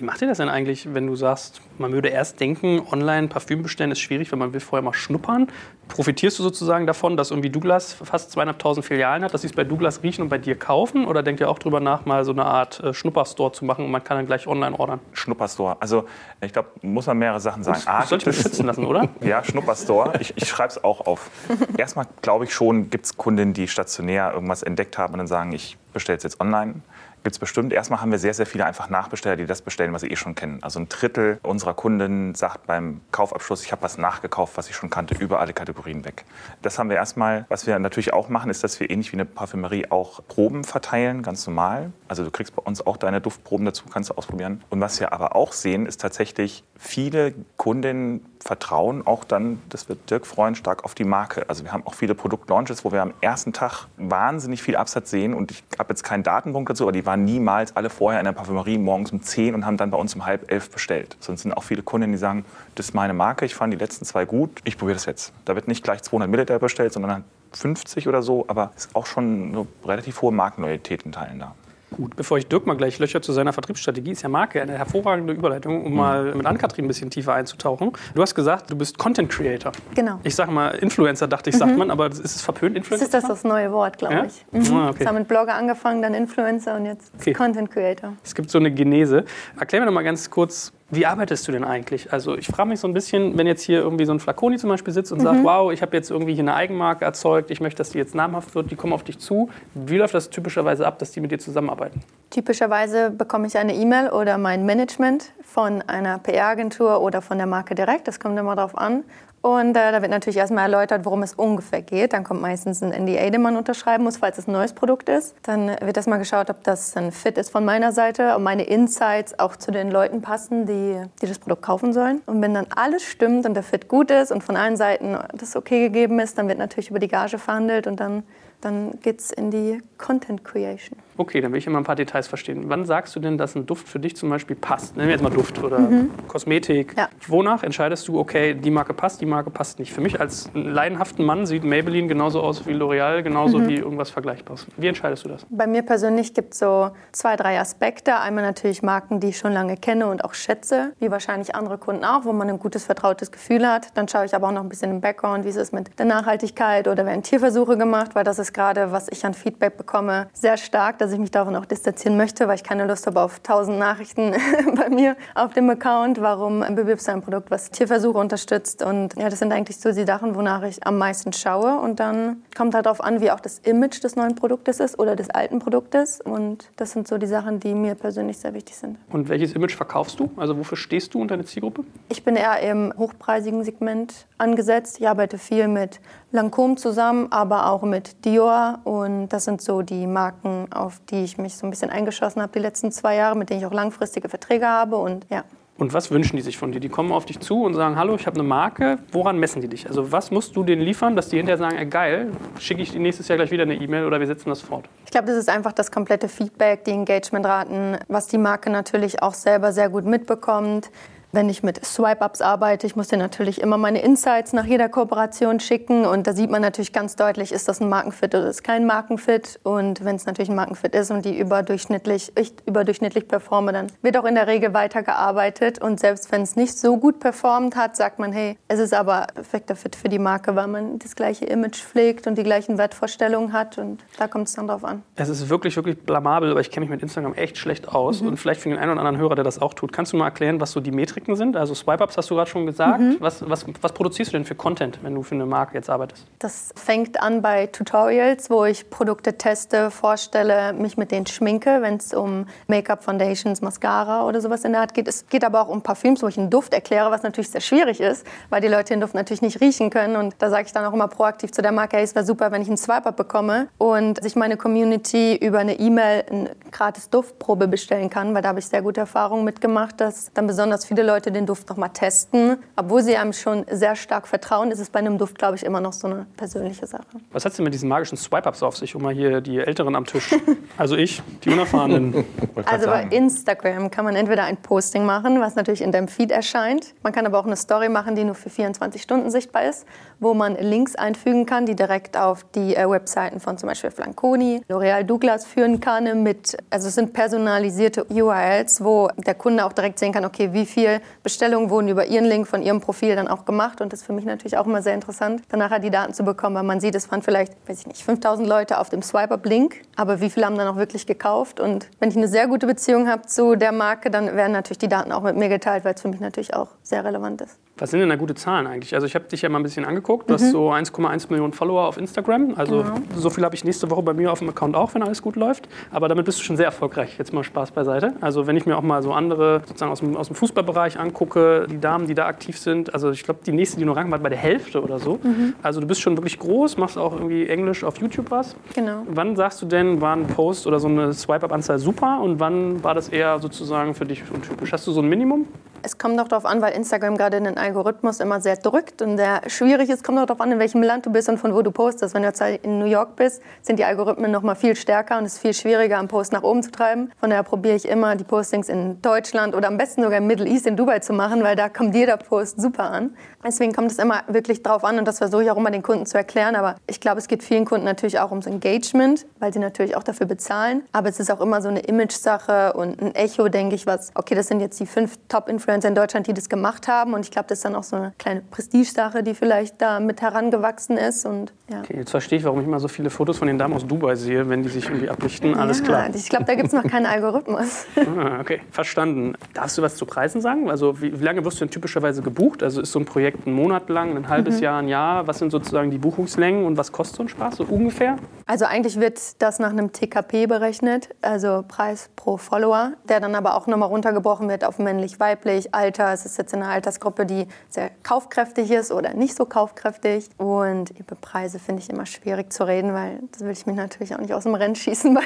Wie macht ihr das denn eigentlich, wenn du sagst, man würde erst denken, online Parfüm bestellen ist schwierig, weil man will vorher mal schnuppern? Profitierst du sozusagen davon, dass irgendwie Douglas fast zweieinhalbtausend Filialen hat, dass sie es bei Douglas riechen und bei dir kaufen? Oder denkt ihr auch drüber nach, mal so eine Art äh, Schnupperstore zu machen und man kann dann gleich online ordern? Schnupperstore. Also ich glaube, muss man mehrere Sachen sagen. A, Sollte ich mich gibt es- schützen lassen, oder? Ja, Schnupperstore. Ich, ich schreibe es auch auf. Erstmal glaube ich schon, gibt es Kundinnen, die stationär irgendwas entdeckt haben und dann sagen, ich bestelle es jetzt online. Gibt es bestimmt. Erstmal haben wir sehr, sehr viele einfach Nachbesteller, die das bestellen, was sie eh schon kennen. Also ein Drittel unserer Kunden sagt beim Kaufabschluss, ich habe was nachgekauft, was ich schon kannte, über alle Kategorien weg. Das haben wir erstmal. Was wir natürlich auch machen, ist, dass wir ähnlich wie eine Parfümerie auch Proben verteilen, ganz normal. Also du kriegst bei uns auch deine Duftproben dazu, kannst du ausprobieren. Und was wir aber auch sehen, ist tatsächlich, viele Kundinnen vertrauen auch dann, das wird Dirk freuen, stark auf die Marke. Also wir haben auch viele Produktlaunches, wo wir am ersten Tag wahnsinnig viel Absatz sehen und ich habe jetzt keinen Datenpunkt dazu, aber die waren niemals alle vorher in der Parfümerie morgens um 10 und haben dann bei uns um halb elf bestellt. Sonst sind auch viele Kundinnen, die sagen, das ist meine Marke, ich fand die letzten zwei gut, ich probiere das jetzt. Da wird nicht gleich 200 Milliliter bestellt, sondern 50 oder so, aber es ist auch schon eine relativ hohe Markenloyalität in Teilen da. Gut, bevor ich Dirk mal gleich löcher zu seiner Vertriebsstrategie, ist ja Marke eine hervorragende Überleitung, um mal mit Ann-Kathrin ein bisschen tiefer einzutauchen. Du hast gesagt, du bist Content Creator. Genau. Ich sage mal Influencer, dachte ich, sagt man, aber ist es verpönt, Das Influencer? ist das das neue Wort, glaube Ja? ich. Mhm. Ah, okay. Jetzt haben mit Blogger angefangen, dann Influencer und jetzt Okay. Content Creator. Es gibt so eine Genese. Erklär mir doch mal ganz kurz, wie arbeitest du denn eigentlich? Also ich frage mich so ein bisschen, wenn jetzt hier irgendwie so ein Flaconi zum Beispiel sitzt und sagt, wow, ich habe jetzt irgendwie hier eine Eigenmarke erzeugt, ich möchte, dass die jetzt namhaft wird, die kommen auf dich zu. Wie läuft das typischerweise ab, dass die mit dir zusammenarbeiten? Typischerweise bekomme ich eine E-Mail oder mein Management von einer PR-Agentur oder von der Marke direkt. Das kommt immer drauf an. Und äh, da wird natürlich erstmal erläutert, worum es ungefähr geht. Dann kommt meistens ein NDA, den man unterschreiben muss, falls es ein neues Produkt ist. Dann wird erstmal geschaut, ob das ein Fit ist von meiner Seite, ob meine Insights auch zu den Leuten passen, die, die das Produkt kaufen sollen. Und wenn dann alles stimmt und der Fit gut ist und von allen Seiten das okay gegeben ist, dann wird natürlich über die Gage verhandelt und dann, dann geht es in die Content Creation. Okay, dann will ich immer ein paar Details verstehen. Wann sagst du denn, dass ein Duft für dich zum Beispiel passt? Nehmen wir jetzt mal Duft oder Kosmetik. Ja. Wonach entscheidest du, okay, die Marke passt, die Marke passt nicht? Für mich als leidenhaften Mann sieht Maybelline genauso aus wie L'Oreal, genauso wie irgendwas Vergleichbares. Wie entscheidest du das? Bei mir persönlich gibt es so zwei, drei Aspekte. Einmal natürlich Marken, die ich schon lange kenne und auch schätze, wie wahrscheinlich andere Kunden auch, wo man ein gutes, vertrautes Gefühl hat. Dann schaue ich aber auch noch ein bisschen im Background, wie ist es mit der Nachhaltigkeit oder werden Tierversuche gemacht, weil das ist gerade, was ich an Feedback bekomme, sehr stark, dass ich mich davon auch distanzieren möchte, weil ich keine Lust habe auf tausend Nachrichten bei mir auf dem Account. Warum bewirbst du ein Produkt, was Tierversuche unterstützt? Und ja, das sind eigentlich so die Sachen, wonach ich am meisten schaue. Und dann kommt halt darauf an, wie auch das Image des neuen Produktes ist oder des alten Produktes. Und das sind so die Sachen, die mir persönlich sehr wichtig sind. Und welches Image verkaufst du? Also wofür stehst du und deine Zielgruppe? Ich bin eher im hochpreisigen Segment angesetzt. Ich arbeite viel mit Lancôme zusammen, aber auch mit Dior. Und das sind so die Marken, auf die ich mich so ein bisschen eingeschossen habe die letzten zwei Jahre, mit denen ich auch langfristige Verträge habe. Und ja, Und was wünschen die sich von dir? Die kommen auf dich zu und sagen, hallo, ich habe eine Marke. Woran messen die dich? Also was musst du denen liefern, dass die hinterher sagen, ey, geil, schicke ich dir nächstes Jahr gleich wieder eine E-Mail oder wir setzen das fort? Ich glaube, das ist einfach das komplette Feedback, die Engagementraten, was die Marke natürlich auch selber sehr gut mitbekommt. Wenn ich mit Swipe-Ups arbeite, ich muss dir natürlich immer meine Insights nach jeder Kooperation schicken. Und da sieht man natürlich ganz deutlich, ist das ein Markenfit oder ist es kein Markenfit. Und wenn es natürlich ein Markenfit ist und die überdurchschnittlich, ich überdurchschnittlich performe, dann wird auch in der Regel weitergearbeitet. Und selbst wenn es nicht so gut performt hat, sagt man, hey, es ist aber perfekter Fit für die Marke, weil man das gleiche Image pflegt und die gleichen Wertvorstellungen hat. Und da kommt es dann drauf an. Es ist wirklich, wirklich blamabel, aber ich kenne mich mit Instagram echt schlecht aus. Und vielleicht für den einen oder anderen Hörer, der das auch tut. Kannst du mal erklären, was so die Metriken sind? Also Swipe-Ups hast du gerade schon gesagt. Was, was, was produzierst du denn für Content, wenn du für eine Marke jetzt arbeitest? Das fängt an bei Tutorials, wo ich Produkte teste, vorstelle, mich mit denen schminke, wenn es um Make-up, Foundations, Mascara oder sowas in der Art geht. Es geht aber auch um Parfüms, wo ich einen Duft erkläre, was natürlich sehr schwierig ist, weil die Leute den Duft natürlich nicht riechen können. Und da sage ich dann auch immer proaktiv zu der Marke, hey, es wäre super, wenn ich einen Swipe-Up bekomme und sich meine Community über eine E-Mail eine gratis Duftprobe bestellen kann, weil da habe ich sehr gute Erfahrungen mitgemacht, dass dann besonders viele Leute den Duft nochmal testen. Obwohl sie einem schon sehr stark vertrauen, ist es bei einem Duft, glaube ich, immer noch so eine persönliche Sache. Was hat es denn mit diesen magischen Swipe-Ups auf sich? Um mal hier die Älteren am Tisch. Also ich, die Unerfahrenen. Also bei Instagram kann man entweder ein Posting machen, was natürlich in deinem Feed erscheint. Man kann aber auch eine Story machen, die nur für 24 Stunden sichtbar ist, wo man Links einfügen kann, die direkt auf die äh, Webseiten von zum Beispiel Flanconi, L'Oreal Douglas führen kann. Mit, also es sind personalisierte URLs, wo der Kunde auch direkt sehen kann, okay, wie viel Bestellungen wurden über ihren Link von ihrem Profil dann auch gemacht. Und das ist für mich natürlich auch immer sehr interessant, dann nachher die Daten zu bekommen, weil man sieht, es waren vielleicht, weiß ich nicht, 5000 Leute auf dem Swipe-Up-Link, aber wie viele haben dann auch wirklich gekauft? Und wenn ich eine sehr gute Beziehung habe zu der Marke, dann werden natürlich die Daten auch mit mir geteilt, weil es für mich natürlich auch sehr relevant ist. Was sind denn da gute Zahlen eigentlich? Also ich habe dich ja mal ein bisschen angeguckt. Du hast so 1,1 Millionen Follower auf Instagram. Also so viel habe ich nächste Woche bei mir auf dem Account auch, wenn alles gut läuft. Aber damit bist du schon sehr erfolgreich. Jetzt mal Spaß beiseite. Also wenn ich mir auch mal so andere sozusagen aus dem, aus dem Fußballbereich angucke, die Damen, die da aktiv sind. Also ich glaube, die nächste, die nur ranken, war bei der Hälfte oder so. Also du bist schon wirklich groß, machst auch irgendwie Englisch auf YouTube was. Genau. Wann sagst du denn, war ein Post oder so eine Swipe-Up-Anzahl super und wann war das eher sozusagen für dich untypisch? Hast du so ein Minimum? Es kommt doch darauf an, weil Instagram gerade den Algorithmus immer sehr drückt und sehr schwierig ist. Kommt auch darauf an, in welchem Land du bist und von wo du postest. Wenn du jetzt halt in New York bist, sind die Algorithmen noch mal viel stärker und es ist viel schwieriger, einen Post nach oben zu treiben. Von daher probiere ich immer, die Postings in Deutschland oder am besten sogar im Middle East, in Dubai zu machen, weil da kommt jeder Post super an. Deswegen kommt es immer wirklich drauf an und das versuche ich auch immer den Kunden zu erklären. Aber ich glaube, es geht vielen Kunden natürlich auch ums Engagement, weil sie natürlich auch dafür bezahlen. Aber es ist auch immer so eine Image-Sache und ein Echo, denke ich, was, okay, das sind jetzt die fünf Top-Influencer in Deutschland, die das gemacht haben. Und ich glaube, das ist dann auch so eine kleine Prestige-Sache, die vielleicht da mit herangewachsen ist. Und, ja. Okay, jetzt verstehe ich, warum ich immer so viele Fotos von den Damen aus Dubai sehe, wenn die sich irgendwie ablichten. Alles ja, klar. Ich glaube, da gibt es noch keinen Algorithmus. Ah, okay, verstanden. Darfst du was zu Preisen sagen? Also wie, wie lange wirst du denn typischerweise gebucht? Also ist so ein Projekt ein Monat lang, ein halbes Mhm. Jahr, ein Jahr? Was sind sozusagen die Buchungslängen und was kostet so ein Spaß, so ungefähr? Also eigentlich wird das nach einem TKP berechnet, also Preis pro Follower, der dann aber auch nochmal runtergebrochen wird auf männlich-weiblich, Alter. Es ist jetzt in einer Altersgruppe, die sehr kaufkräftig ist oder nicht so kaufkräftig. Und über Preise finde ich immer schwierig zu reden, weil das will ich mich natürlich auch nicht aus dem Rennen schießen bei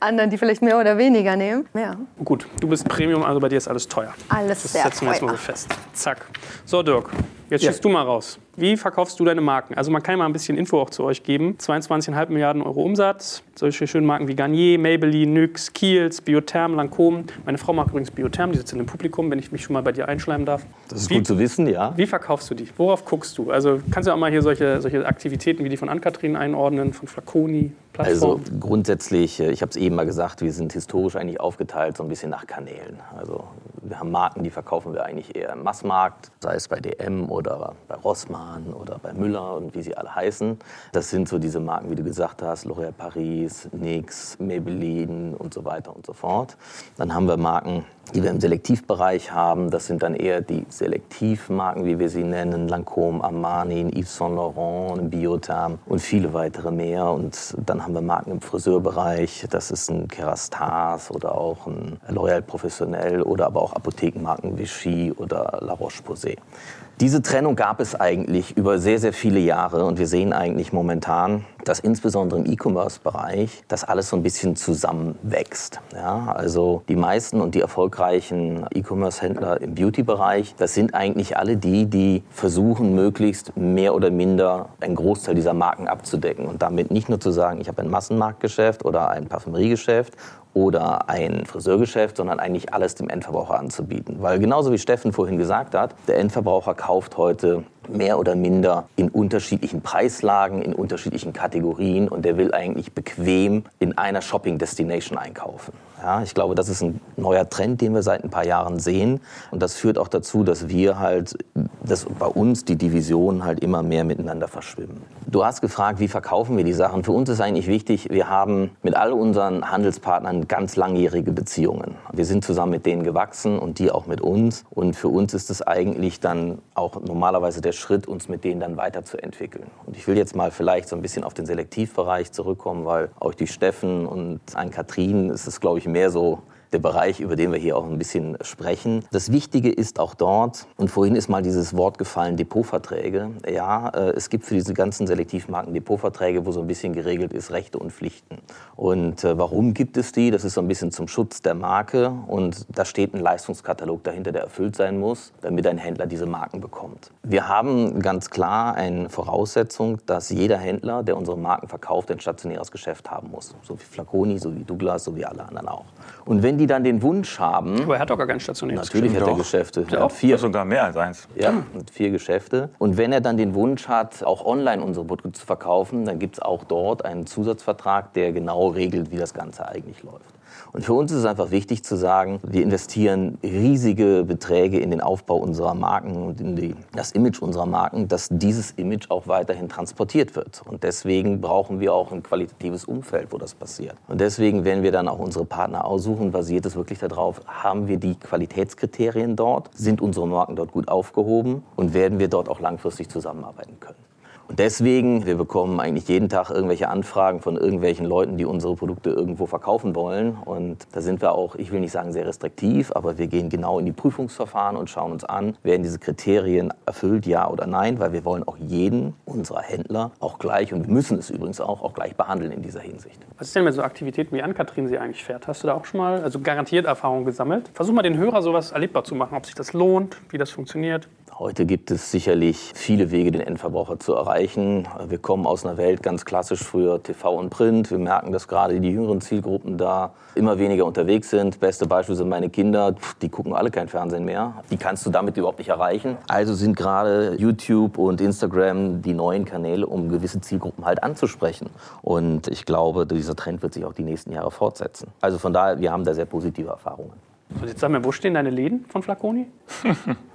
anderen, die vielleicht mehr oder weniger nehmen. Ja, Gut, du bist Premium, also bei dir ist alles teuer. alles Das sehr setzen wir jetzt mal so fest. Zack. So, Dirk, jetzt schießt du mal raus. Wie verkaufst du deine Marken? Also man kann ja mal ein bisschen Info auch zu euch geben. 22,5 Milliarden Euro Umsatz. Solche schönen Marken wie Garnier, Maybelline, NYX, Kiehl's, Biotherm, Lancôme. Meine Frau mag übrigens Biotherm, die sitzt in dem Publikum, wenn ich mich schon mal bei dir einschleimen darf. Das ist Wie- gut zu wissen, ja. Wie verkaufst du die? Worauf guckst du? Also kannst du auch mal hier solche, solche Aktivitäten wie die von Ann-Kathrin einordnen, von Flaconi, Also Plattform? grundsätzlich, äh, ich habe es eben mal gesagt, wir sind historisch eigentlich aufgeteilt so ein bisschen nach Kanälen. Also wir haben Marken, die verkaufen wir eigentlich eher im Massmarkt, sei es bei DM oder bei Rossmann oder bei Müller und wie sie alle heißen. Das sind so diese Marken, wie du gesagt hast, L'Oréal Paris, NYX, Maybelline und so weiter und so fort. Dann haben wir Marken, die wir im Selektivbereich haben. Das sind dann eher die Selektivmarken, wie wir sie nennen, Lancôme, Armani, Yves Saint Laurent, Biotherm und viele weitere mehr. Und dann haben wir Marken im Friseurbereich. Das ist ein Kerastase oder auch ein L'Oréal Professionnel oder aber auch Apothekenmarken Vichy oder La Roche-Posay. Diese Trennung gab es eigentlich über sehr, sehr viele Jahre und wir sehen eigentlich momentan, dass insbesondere im E-Commerce-Bereich das alles so ein bisschen zusammenwächst. Ja, also die meisten und die erfolgreichen E-Commerce-Händler im Beauty-Bereich, das sind eigentlich alle die, die versuchen, möglichst mehr oder minder einen Großteil dieser Marken abzudecken und damit nicht nur zu sagen, ich habe ein Massenmarktgeschäft oder ein Parfümeriegeschäft oder ein Friseurgeschäft, sondern eigentlich alles dem Endverbraucher anzubieten. Weil genauso wie Steffen vorhin gesagt hat, der Endverbraucher kauft heute mehr oder minder in unterschiedlichen Preislagen, in unterschiedlichen Kategorien und der will eigentlich bequem in einer Shopping Destination einkaufen. Ja, ich glaube, das ist ein neuer Trend, den wir seit ein paar Jahren sehen und das führt auch dazu, dass wir halt, dass bei uns die Divisionen halt immer mehr miteinander verschwimmen. Du hast gefragt, wie verkaufen wir die Sachen? Für uns ist eigentlich wichtig, wir haben mit all unseren Handelspartnern ganz langjährige Beziehungen. Wir sind zusammen mit denen gewachsen und die auch mit uns und für uns ist es eigentlich dann auch normalerweise der Schritt, uns mit denen dann weiterzuentwickeln. Und ich will jetzt mal vielleicht so ein bisschen auf den Selektivbereich zurückkommen, weil auch die Steffen und an Kathrin ist es, glaube ich, mehr so der Bereich, über den wir hier auch ein bisschen sprechen. Das Wichtige ist auch dort, und vorhin ist mal dieses Wort gefallen, Depotverträge. Ja, äh, es gibt für diese ganzen Selektivmarken Depotverträge, wo so ein bisschen geregelt ist, Rechte und Pflichten. Und äh, warum gibt es die? Das ist so ein bisschen zum Schutz der Marke und da steht ein Leistungskatalog dahinter, der erfüllt sein muss, damit ein Händler diese Marken bekommt. Wir haben ganz klar eine Voraussetzung, dass jeder Händler, der unsere Marken verkauft, ein stationäres Geschäft haben muss. So wie Flaconi, so wie Douglas, so wie alle anderen auch. Und wenn die dann den Wunsch haben, Aber er hat doch gar kein stationäres natürlich hat er Doch. Geschäfte, er hat vier, Sogar mehr als eins. ja, mit vier Geschäfte. Und wenn er dann den Wunsch hat, auch online unsere Produkte zu verkaufen, dann gibt es auch dort einen Zusatzvertrag, der genau regelt, wie das Ganze eigentlich läuft. Und für uns ist es einfach wichtig zu sagen, wir investieren riesige Beträge in den Aufbau unserer Marken und in die, das Image unserer Marken, dass dieses Image auch weiterhin transportiert wird. Und deswegen brauchen wir auch ein qualitatives Umfeld, wo das passiert. Und deswegen werden wir dann auch unsere Partner aussuchen, basiert es wirklich darauf, haben wir die Qualitätskriterien dort, sind unsere Marken dort gut aufgehoben und werden wir dort auch langfristig zusammenarbeiten können. Und deswegen, wir bekommen eigentlich jeden Tag irgendwelche Anfragen von irgendwelchen Leuten, die unsere Produkte irgendwo verkaufen wollen. Und da sind wir auch, ich will nicht sagen sehr restriktiv, aber wir gehen genau in die Prüfungsverfahren und schauen uns an, werden diese Kriterien erfüllt, ja oder nein, weil wir wollen auch jeden unserer Händler auch gleich, und wir müssen es übrigens auch, auch gleich behandeln in dieser Hinsicht. Was ist denn mit so Aktivitäten wie Ann-Kathrin sie eigentlich fährt? Hast du da auch schon mal, also garantiert Erfahrung gesammelt? Versuch mal den Hörer sowas erlebbar zu machen, ob sich das lohnt, wie das funktioniert. Heute gibt es sicherlich viele Wege, den Endverbraucher zu erreichen. Wir kommen aus einer Welt ganz klassisch früher TV und Print. Wir merken, dass gerade die jüngeren Zielgruppen da immer weniger unterwegs sind. Beste Beispiel sind meine Kinder. Die gucken alle kein Fernsehen mehr. Die kannst du damit überhaupt nicht erreichen. Also sind gerade YouTube und Instagram die neuen Kanäle, um gewisse Zielgruppen halt anzusprechen. Und ich glaube, dieser Trend wird sich auch die nächsten Jahre fortsetzen. Also von daher, wir haben da sehr positive Erfahrungen. Und jetzt sag mir, wo stehen deine Läden von Flaconi?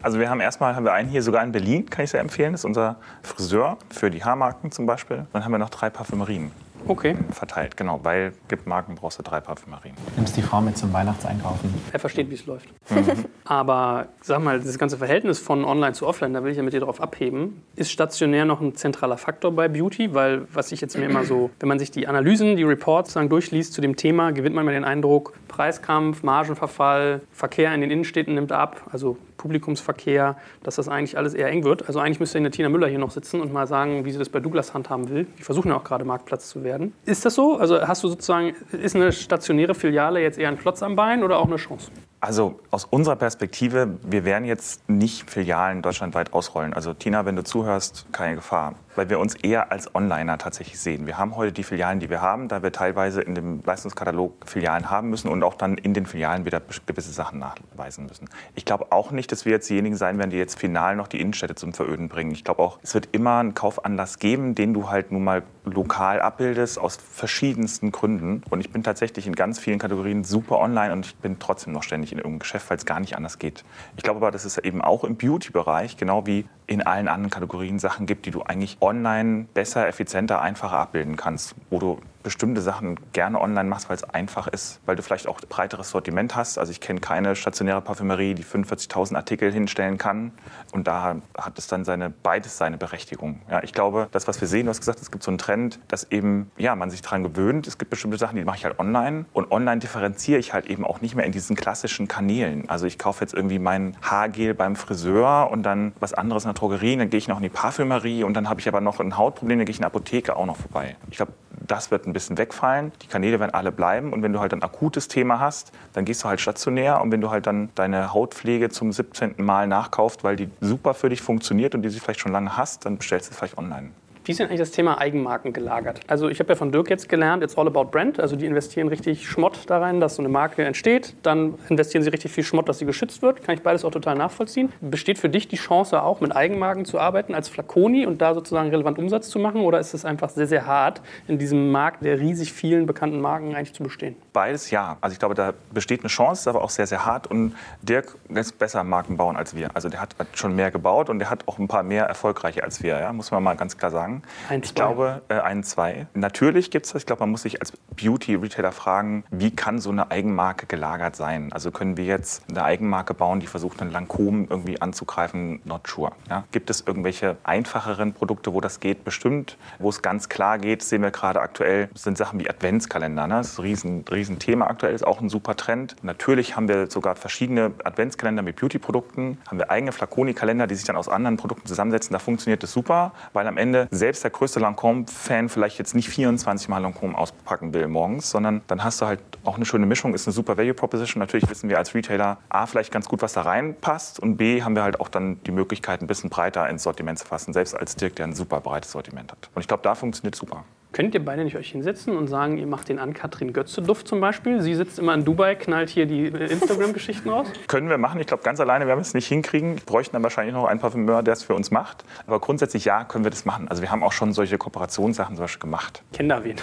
Also wir haben erstmal haben wir einen hier sogar in Berlin, kann ich sehr empfehlen. Das ist unser Friseur für die Haarmarken zum Beispiel. Dann haben wir noch drei Parfümerien Okay. verteilt, genau, weil gibt Marken brauchst du drei Parfümerien. Nimmst die Frau mit zum Weihnachtseinkaufen. Er versteht, wie es läuft. Aber sag mal, das ganze Verhältnis von online zu offline, da will ich ja mit dir drauf abheben. Ist stationär noch ein zentraler Faktor bei Beauty? Weil, was ich jetzt mir immer so, wenn man sich die Analysen, die Reports sagen, durchliest zu dem Thema, gewinnt man immer den Eindruck, Preiskampf, Margenverfall, Verkehr in den Innenstädten nimmt ab, also Publikumsverkehr, dass das eigentlich alles eher eng wird. Also eigentlich müsste eine Tina Müller hier noch sitzen und mal sagen, wie sie das bei Douglas handhaben will. Die versuchen ja auch gerade Marktplatz zu werden. Ist das so? Also hast du sozusagen, ist eine stationäre Filiale jetzt eher ein Klotz am Bein oder auch eine Chance? Also aus unserer Perspektive, wir werden jetzt nicht Filialen deutschlandweit ausrollen. Also Tina, wenn du zuhörst, keine Gefahr weil wir uns eher als Onliner tatsächlich sehen. Wir haben heute die Filialen, die wir haben, da wir teilweise in dem Leistungskatalog Filialen haben müssen und auch dann in den Filialen wieder gewisse Sachen nachweisen müssen. Ich glaube auch nicht, dass wir jetzt diejenigen sein werden, die jetzt final noch die Innenstädte zum Veröden bringen. Ich glaube auch, es wird immer einen Kaufanlass geben, den du halt nun mal lokal abbildest, aus verschiedensten Gründen. Und ich bin tatsächlich in ganz vielen Kategorien super online und ich bin trotzdem noch ständig in irgendeinem Geschäft, weil es gar nicht anders geht. Ich glaube aber, dass es eben auch im Beauty-Bereich, genau wie in allen anderen Kategorien Sachen gibt, die du eigentlich online besser, effizienter, einfacher abbilden kannst, wo du bestimmte Sachen gerne online machst, weil es einfach ist, weil du vielleicht auch breiteres Sortiment hast. Also ich kenne keine stationäre Parfümerie, die 45.000 Artikel hinstellen kann. Und da hat es dann seine, beides seine Berechtigung. Ja, ich glaube, das, was wir sehen, du hast gesagt, es gibt so einen Trend, dass eben, ja, man sich daran gewöhnt. Es gibt bestimmte Sachen, die mache ich halt online. Und online differenziere ich halt eben auch nicht mehr in diesen klassischen Kanälen. Also ich kaufe jetzt irgendwie mein Haargel beim Friseur und dann was anderes in der Drogerie. Dann gehe ich noch in die Parfümerie und dann habe ich aber noch ein Hautproblem, dann gehe ich in die Apotheke auch noch vorbei. Ich glaube, das wird ein bisschen wegfallen. Die Kanäle werden alle bleiben. Und wenn du halt ein akutes Thema hast, dann gehst du halt stationär. Und wenn du halt dann deine Hautpflege zum 17. Mal nachkaufst, weil die super für dich funktioniert und die sie vielleicht schon lange hast, dann bestellst du es vielleicht online. Wie ist denn eigentlich das Thema Eigenmarken gelagert? Also ich habe ja von Dirk jetzt gelernt, it's all about brand. Also die investieren richtig Schmott da rein, dass so eine Marke entsteht. Dann investieren sie richtig viel Schmott, dass sie geschützt wird. Kann ich beides auch total nachvollziehen. Besteht für dich die Chance auch mit Eigenmarken zu arbeiten als Flaconi und da sozusagen relevant Umsatz zu machen? Oder ist es einfach sehr, sehr hart, in diesem Markt der riesig vielen bekannten Marken eigentlich zu bestehen? Beides ja. Also ich glaube, da besteht eine Chance, ist aber auch sehr, sehr hart. Und Dirk lässt besser Marken bauen als wir. Also der hat schon mehr gebaut und der hat auch ein paar mehr erfolgreiche als wir, ja? muss man mal ganz klar sagen. Ein, ich glaube, äh, ein, zwei. Natürlich gibt es das. Ich glaube, man muss sich als Beauty-Retailer fragen, wie kann so eine Eigenmarke gelagert sein? Also können wir jetzt eine Eigenmarke bauen, die versucht, einen Lancôme irgendwie anzugreifen? Not sure. Ja? Gibt es irgendwelche einfacheren Produkte, wo das geht? Bestimmt. Wo es ganz klar geht, sehen wir gerade aktuell, sind Sachen wie Adventskalender. Ne? Das ist ein riesen, riesen Thema aktuell, ist auch ein super Trend. Natürlich haben wir sogar verschiedene Adventskalender mit Beauty-Produkten, haben wir eigene Flaconi-Kalender, die sich dann aus anderen Produkten zusammensetzen. Da funktioniert das super, weil am Ende selbst der größte Lancôme-Fan vielleicht jetzt nicht 24 Mal Lancôme auspacken will morgens, sondern dann hast du halt auch eine schöne Mischung, ist eine super Value Proposition. Natürlich wissen wir als Retailer A vielleicht ganz gut, was da reinpasst und B haben wir halt auch dann die Möglichkeit, ein bisschen breiter ins Sortiment zu fassen, selbst als Dirk, der ein super breites Sortiment hat. Und ich glaube, da funktioniert super. Könnt ihr beide nicht euch hinsetzen und sagen, ihr macht den Ann-Kathrin Götze-Duft zum Beispiel? Sie sitzt immer in Dubai, knallt hier die äh, Instagram-Geschichten raus? Können wir machen. Ich glaube, ganz alleine werden wir es nicht hinkriegen. Wir bräuchten dann wahrscheinlich noch einen Parfümeur, der es für uns macht. Aber grundsätzlich ja, können wir das machen. Also wir haben auch schon solche Kooperationssachen zum Beispiel gemacht. Kennt da wen.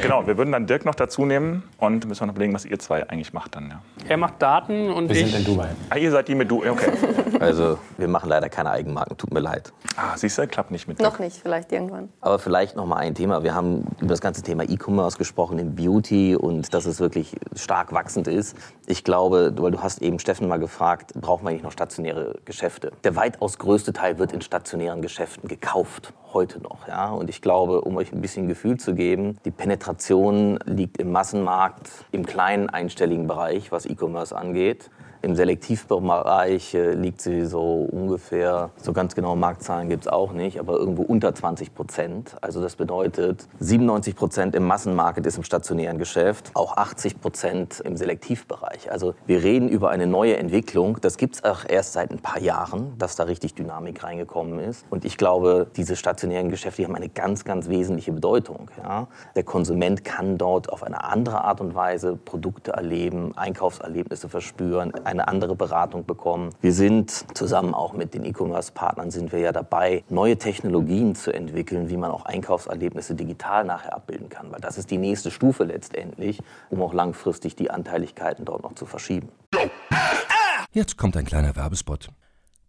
genau, wir würden dann Dirk noch dazu nehmen und müssen wir noch überlegen, was ihr zwei eigentlich macht dann. Ja. Er macht Daten und wir ich... sind in Dubai. Ah, ihr seid die mit Dubai, okay. Also wir machen leider keine Eigenmarken, tut mir leid. Ah, siehst du, klappt nicht mit Dirk. Noch nicht, vielleicht irgendwann. Aber vielleicht noch mal ein Thema. Wir haben über das ganze Thema E-Commerce gesprochen, in Beauty und dass es wirklich stark wachsend ist. Ich glaube, weil du hast eben Steffen mal gefragt, brauchen wir eigentlich noch stationäre Geschäfte? Der weitaus größte Teil wird in stationären Geschäften gekauft, heute noch. Ja? Und ich glaube, um euch ein bisschen Gefühl zu geben, die Penetration liegt im Massenmarkt im kleinen einstelligen Bereich, was E-Commerce angeht. Im Selektivbereich äh, liegt sie so ungefähr, so ganz genaue Marktzahlen gibt es auch nicht, aber irgendwo unter 20 Prozent. Also das bedeutet, 97 Prozent im Massenmarkt ist im stationären Geschäft, auch 80 Prozent im Selektivbereich. Also wir reden über eine neue Entwicklung. Das gibt es auch erst seit ein paar Jahren, dass da richtig Dynamik reingekommen ist. Und ich glaube, diese stationären Geschäfte haben eine ganz, ganz wesentliche Bedeutung. Ja? Der Konsument kann dort auf eine andere Art und Weise Produkte erleben, Einkaufserlebnisse verspüren, eine andere Beratung bekommen. Wir sind zusammen auch mit den E-Commerce-Partnern sind wir ja dabei, neue Technologien zu entwickeln, wie man auch Einkaufserlebnisse digital nachher abbilden kann. Weil das ist die nächste Stufe letztendlich, um auch langfristig die Anteiligkeiten dort noch zu verschieben. Jetzt kommt ein kleiner Werbespot.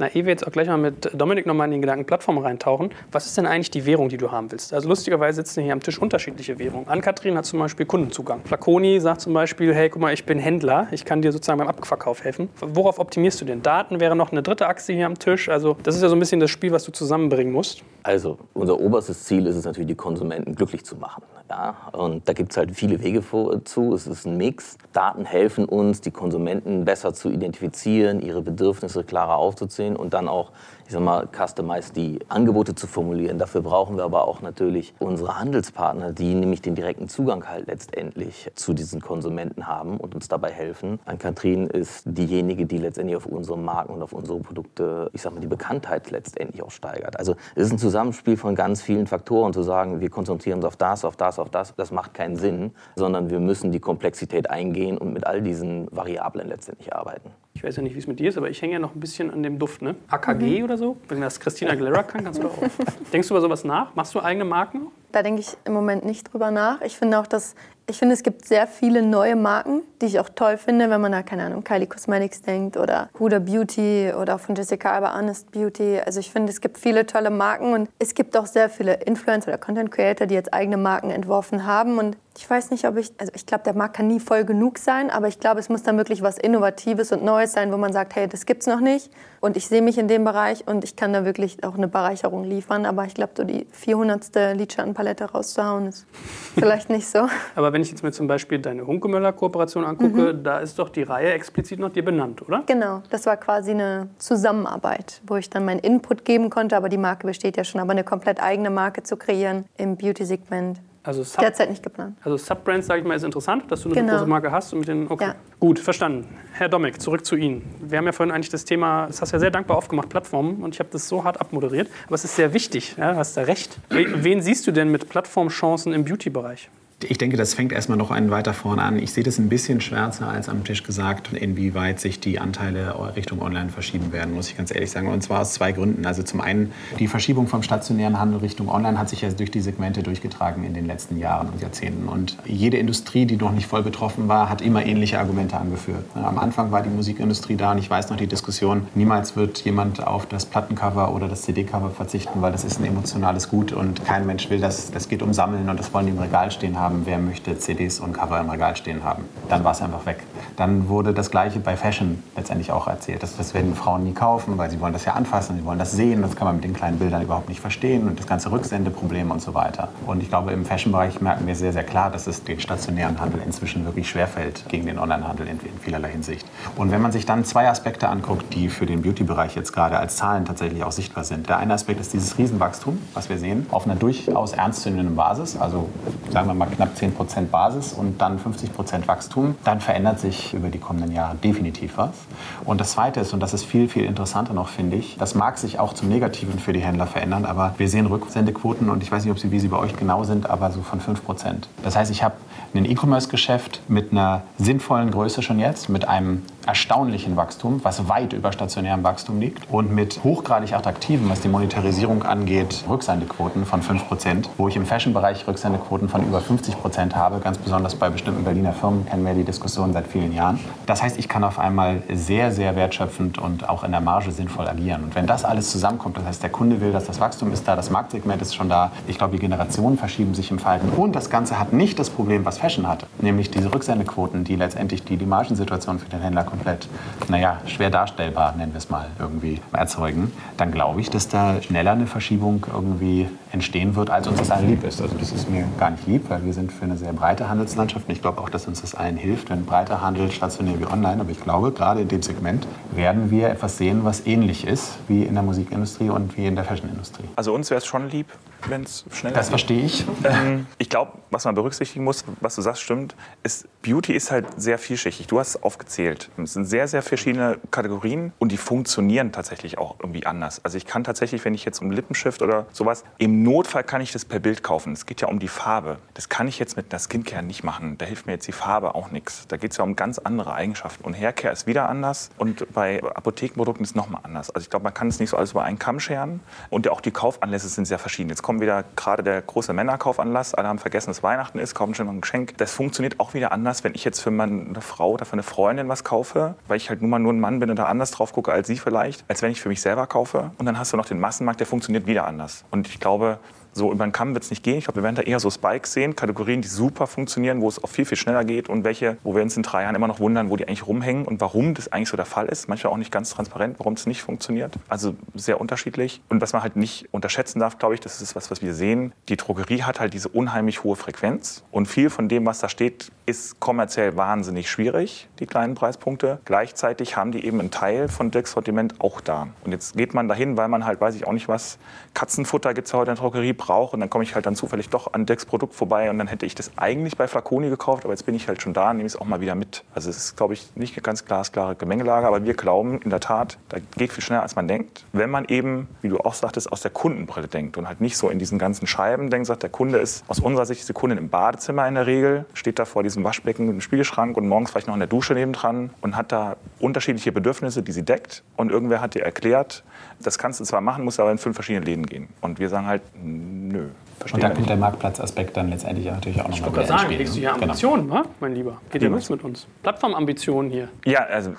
Na, ehe wir jetzt auch gleich mal mit Dominik nochmal in den Gedanken Plattform reintauchen, was ist denn eigentlich die Währung, die du haben willst? Also lustigerweise sitzen hier am Tisch unterschiedliche Währungen. Ann-Kathrin hat zum Beispiel Kundenzugang. Flaconi sagt zum Beispiel, hey, guck mal, ich bin Händler, ich kann dir sozusagen beim Abverkauf helfen. Worauf optimierst du denn? Daten wäre noch eine dritte Achse hier am Tisch. Also das ist ja so ein bisschen das Spiel, was du zusammenbringen musst. Also unser oberstes Ziel ist es natürlich, die Konsumenten glücklich zu machen. Ja? Und da gibt es halt viele Wege zu. Es ist ein Mix. Daten helfen uns, die Konsumenten besser zu identifizieren, ihre Bedürfnisse klarer aufzuzählen und dann auch ich sag mal, customized die Angebote zu formulieren. Dafür brauchen wir aber auch natürlich unsere Handelspartner, die nämlich den direkten Zugang halt letztendlich zu diesen Konsumenten haben und uns dabei helfen. Ann-Kathrin ist diejenige, die letztendlich auf unsere Marken und auf unsere Produkte, ich sag mal, die Bekanntheit letztendlich auch steigert. Also es ist ein Zusammenspiel von ganz vielen Faktoren zu sagen, wir konzentrieren uns auf das, auf das, auf das. Das macht keinen Sinn, sondern wir müssen die Komplexität eingehen und mit all diesen Variablen letztendlich arbeiten. Ich weiß ja nicht, wie es mit dir ist, aber ich hänge ja noch ein bisschen an dem Duft, ne? AKG mhm. oder so? Wenn das Christina Aguilera kann, kannst du auch. Denkst du über sowas nach? Machst du eigene Marken? Da denke ich im Moment nicht drüber nach. Ich finde auch, dass ich finde, es gibt sehr viele neue Marken, die ich auch toll finde, wenn man da, keine Ahnung, Kylie Cosmetics denkt oder Huda Beauty oder auch von Jessica Alba Honest Beauty. Also ich finde, es gibt viele tolle Marken und es gibt auch sehr viele Influencer oder Content Creator, die jetzt eigene Marken entworfen haben und ich weiß nicht, ob ich, also ich glaube, der Markt kann nie voll genug sein, aber ich glaube, es muss dann wirklich was Innovatives und Neues sein, wo man sagt, hey, das gibt's noch nicht und ich sehe mich in dem Bereich und ich kann da wirklich auch eine Bereicherung liefern. Aber ich glaube, so die 400. Lidschattenpalette rauszuhauen ist vielleicht nicht so. aber wenn ich jetzt mir zum Beispiel deine Hunkemöller-Kooperation angucke, mhm. da ist doch die Reihe explizit noch dir benannt, oder? Genau, das war quasi eine Zusammenarbeit, wo ich dann meinen Input geben konnte, aber die Marke besteht ja schon, aber eine komplett eigene Marke zu kreieren im Beauty-Segment also Sub Derzeit nicht geplant. Also Subbrands, sage ich mal, ist interessant, dass du eine genau. große Marke hast. Und mit den, okay. Ja. Gut, verstanden. Herr Domek, zurück zu Ihnen. Wir haben ja vorhin eigentlich das Thema, das hast du ja sehr dankbar aufgemacht, Plattformen. Und ich habe das so hart abmoderiert. Aber es ist sehr wichtig, ja, hast da recht. Wen siehst du denn mit Plattformchancen im Beauty-Bereich? Ich denke, das fängt erstmal noch einen weiter vorne an. Ich sehe das ein bisschen schwärzer als am Tisch gesagt, inwieweit sich die Anteile Richtung Online verschieben werden, muss ich ganz ehrlich sagen. Und zwar aus zwei Gründen. Also zum einen, die Verschiebung vom stationären Handel Richtung Online hat sich ja durch die Segmente durchgetragen in den letzten Jahren und Jahrzehnten. Und jede Industrie, die noch nicht voll betroffen war, hat immer ähnliche Argumente angeführt. Am Anfang war die Musikindustrie da und ich weiß noch die Diskussion, niemals wird jemand auf das Plattencover oder das CD-Cover verzichten, weil das ist ein emotionales Gut und kein Mensch will das. Das geht um Sammeln und das wollen die im Regal stehen haben haben, wer möchte CDs und Cover im Regal stehen haben. Dann war es einfach weg. Dann wurde das Gleiche bei Fashion letztendlich auch erzählt. Das, das werden Frauen nie kaufen, weil sie wollen das ja anfassen, sie wollen das sehen. Das kann man mit den kleinen Bildern überhaupt nicht verstehen und das ganze Rücksendeproblem und so weiter. Und ich glaube, im Fashion-Bereich merken wir sehr, sehr klar, dass es den stationären Handel inzwischen wirklich schwerfällt gegen den Online-Handel in, in vielerlei Hinsicht. Und wenn man sich dann zwei Aspekte anguckt, die für den Beauty-Bereich jetzt gerade als Zahlen tatsächlich auch sichtbar sind. Der eine Aspekt ist dieses Riesenwachstum, was wir sehen, auf einer durchaus ernstzunehmenden Basis, also sagen wir mal knapp 10 Prozent Basis und dann 50 Prozent Wachstum, dann verändert sich über die kommenden Jahre definitiv was. Und das Zweite ist, und das ist viel, viel interessanter noch, finde ich, das mag sich auch zum Negativen für die Händler verändern, aber wir sehen Rücksendequoten und ich weiß nicht, ob sie, wie sie bei euch genau sind, aber so von 5 Prozent. Das heißt, ich habe ein E-Commerce-Geschäft mit einer sinnvollen Größe schon jetzt, mit einem erstaunlichen Wachstum, was weit über stationärem Wachstum liegt und mit hochgradig attraktiven, was die Monetarisierung angeht, Rücksendequoten von 5%, wo ich im Fashion-Bereich Rücksendequoten von über 50% habe, ganz besonders bei bestimmten Berliner Firmen kennen wir die Diskussion seit vielen Jahren. Das heißt, ich kann auf einmal sehr, sehr wertschöpfend und auch in der Marge sinnvoll agieren. Und wenn das alles zusammenkommt, das heißt, der Kunde will, dass das Wachstum ist da, das Marktsegment ist schon da, ich glaube, die Generationen verschieben sich im Verhalten und das Ganze hat nicht das Problem, was Fashion hatte, nämlich diese Rücksendequoten, die letztendlich die, die Margensituation für den Händler komplett, naja, schwer darstellbar, nennen wir es mal, irgendwie erzeugen, dann glaube ich, dass da schneller eine Verschiebung irgendwie entstehen wird, als uns das allen lieb ist. Also das ist mir gar nicht lieb, weil wir sind für eine sehr breite Handelslandschaft und ich glaube auch, dass uns das allen hilft, wenn breiter Handel stationär wie online. Aber ich glaube, gerade in dem Segment werden wir etwas sehen, was ähnlich ist wie in der Musikindustrie und wie in der Fashionindustrie. Also uns wäre es schon lieb, wenn es schneller Das verstehe ich. Ähm, ich glaube, was man berücksichtigen muss, was du sagst, stimmt, ist, Beauty ist halt sehr vielschichtig. Du hast es aufgezählt. Es sind sehr, sehr verschiedene Kategorien und die funktionieren tatsächlich auch irgendwie anders. Also ich kann tatsächlich, wenn ich jetzt um Lippenstift oder sowas, im Notfall kann ich das per Bild kaufen. Es geht ja um die Farbe. Das kann ich jetzt mit einer Skincare nicht machen. Da hilft mir jetzt die Farbe auch nichts. Da geht es ja um ganz andere Eigenschaften. Und Haircare ist wieder anders und bei Apothekenprodukten ist es nochmal anders. Also ich glaube, man kann es nicht so alles über einen Kamm scheren. Und auch die Kaufanlässe sind sehr verschieden. Jetzt kommt wieder gerade der große Männerkaufanlass. Alle haben vergessen, dass Weihnachten ist, kaufen schon noch ein Geschenk. Das funktioniert auch wieder anders, wenn ich jetzt für meine Frau oder für eine Freundin was kaufe, weil ich halt nun mal nur ein Mann bin und da anders drauf gucke als sie vielleicht, als wenn ich für mich selber kaufe. Und dann hast du noch den Massenmarkt, der funktioniert wieder anders. Und ich glaube, so über den Kamm wird es nicht gehen. Ich glaube, wir werden da eher so Spikes sehen, Kategorien, die super funktionieren, wo es auch viel, viel schneller geht und welche, wo wir uns in drei Jahren immer noch wundern, wo die eigentlich rumhängen und warum das eigentlich so der Fall ist. Manchmal auch nicht ganz transparent, warum es nicht funktioniert. Also sehr unterschiedlich. Und was man halt nicht unterschätzen darf, glaube ich, das ist was, was wir sehen. Die Drogerie hat halt diese unheimlich hohe Frequenz und viel von dem, was da steht, ist kommerziell wahnsinnig schwierig, die kleinen Preispunkte. Gleichzeitig haben die eben einen Teil von Dirks Sortiment auch da. Und jetzt geht man dahin, weil man halt, weiß ich auch nicht was, Katzenfutter gibt es ja heute in der Drogerie, brauche und dann komme ich halt dann zufällig doch an Decks Produkt vorbei und dann hätte ich das eigentlich bei Flaconi gekauft, aber jetzt bin ich halt schon da und nehme es auch mal wieder mit. Also es ist, glaube ich, nicht eine ganz glasklare Gemengelage, aber wir glauben in der Tat, da geht viel schneller, als man denkt. Wenn man eben, wie du auch sagtest, aus der Kundenbrille denkt und halt nicht so in diesen ganzen Scheiben denkt, sagt, der Kunde ist aus unserer Sicht die Kundin im Badezimmer in der Regel, steht da vor diesem Waschbecken dem Spiegelschrank und morgens vielleicht noch in der Dusche nebendran und hat da unterschiedliche Bedürfnisse, die sie deckt und irgendwer hat dir erklärt, das kannst du zwar machen, musst aber in fünf verschiedene Läden gehen. Und wir sagen halt, nö. Und da kommt der Marktplatzaspekt dann letztendlich natürlich auch nochmal Ich wollte gerade sagen, legst du hier Genau. Ambitionen, wa, mein Lieber? Geht ja los mit uns. Plattformambitionen hier. Ja, also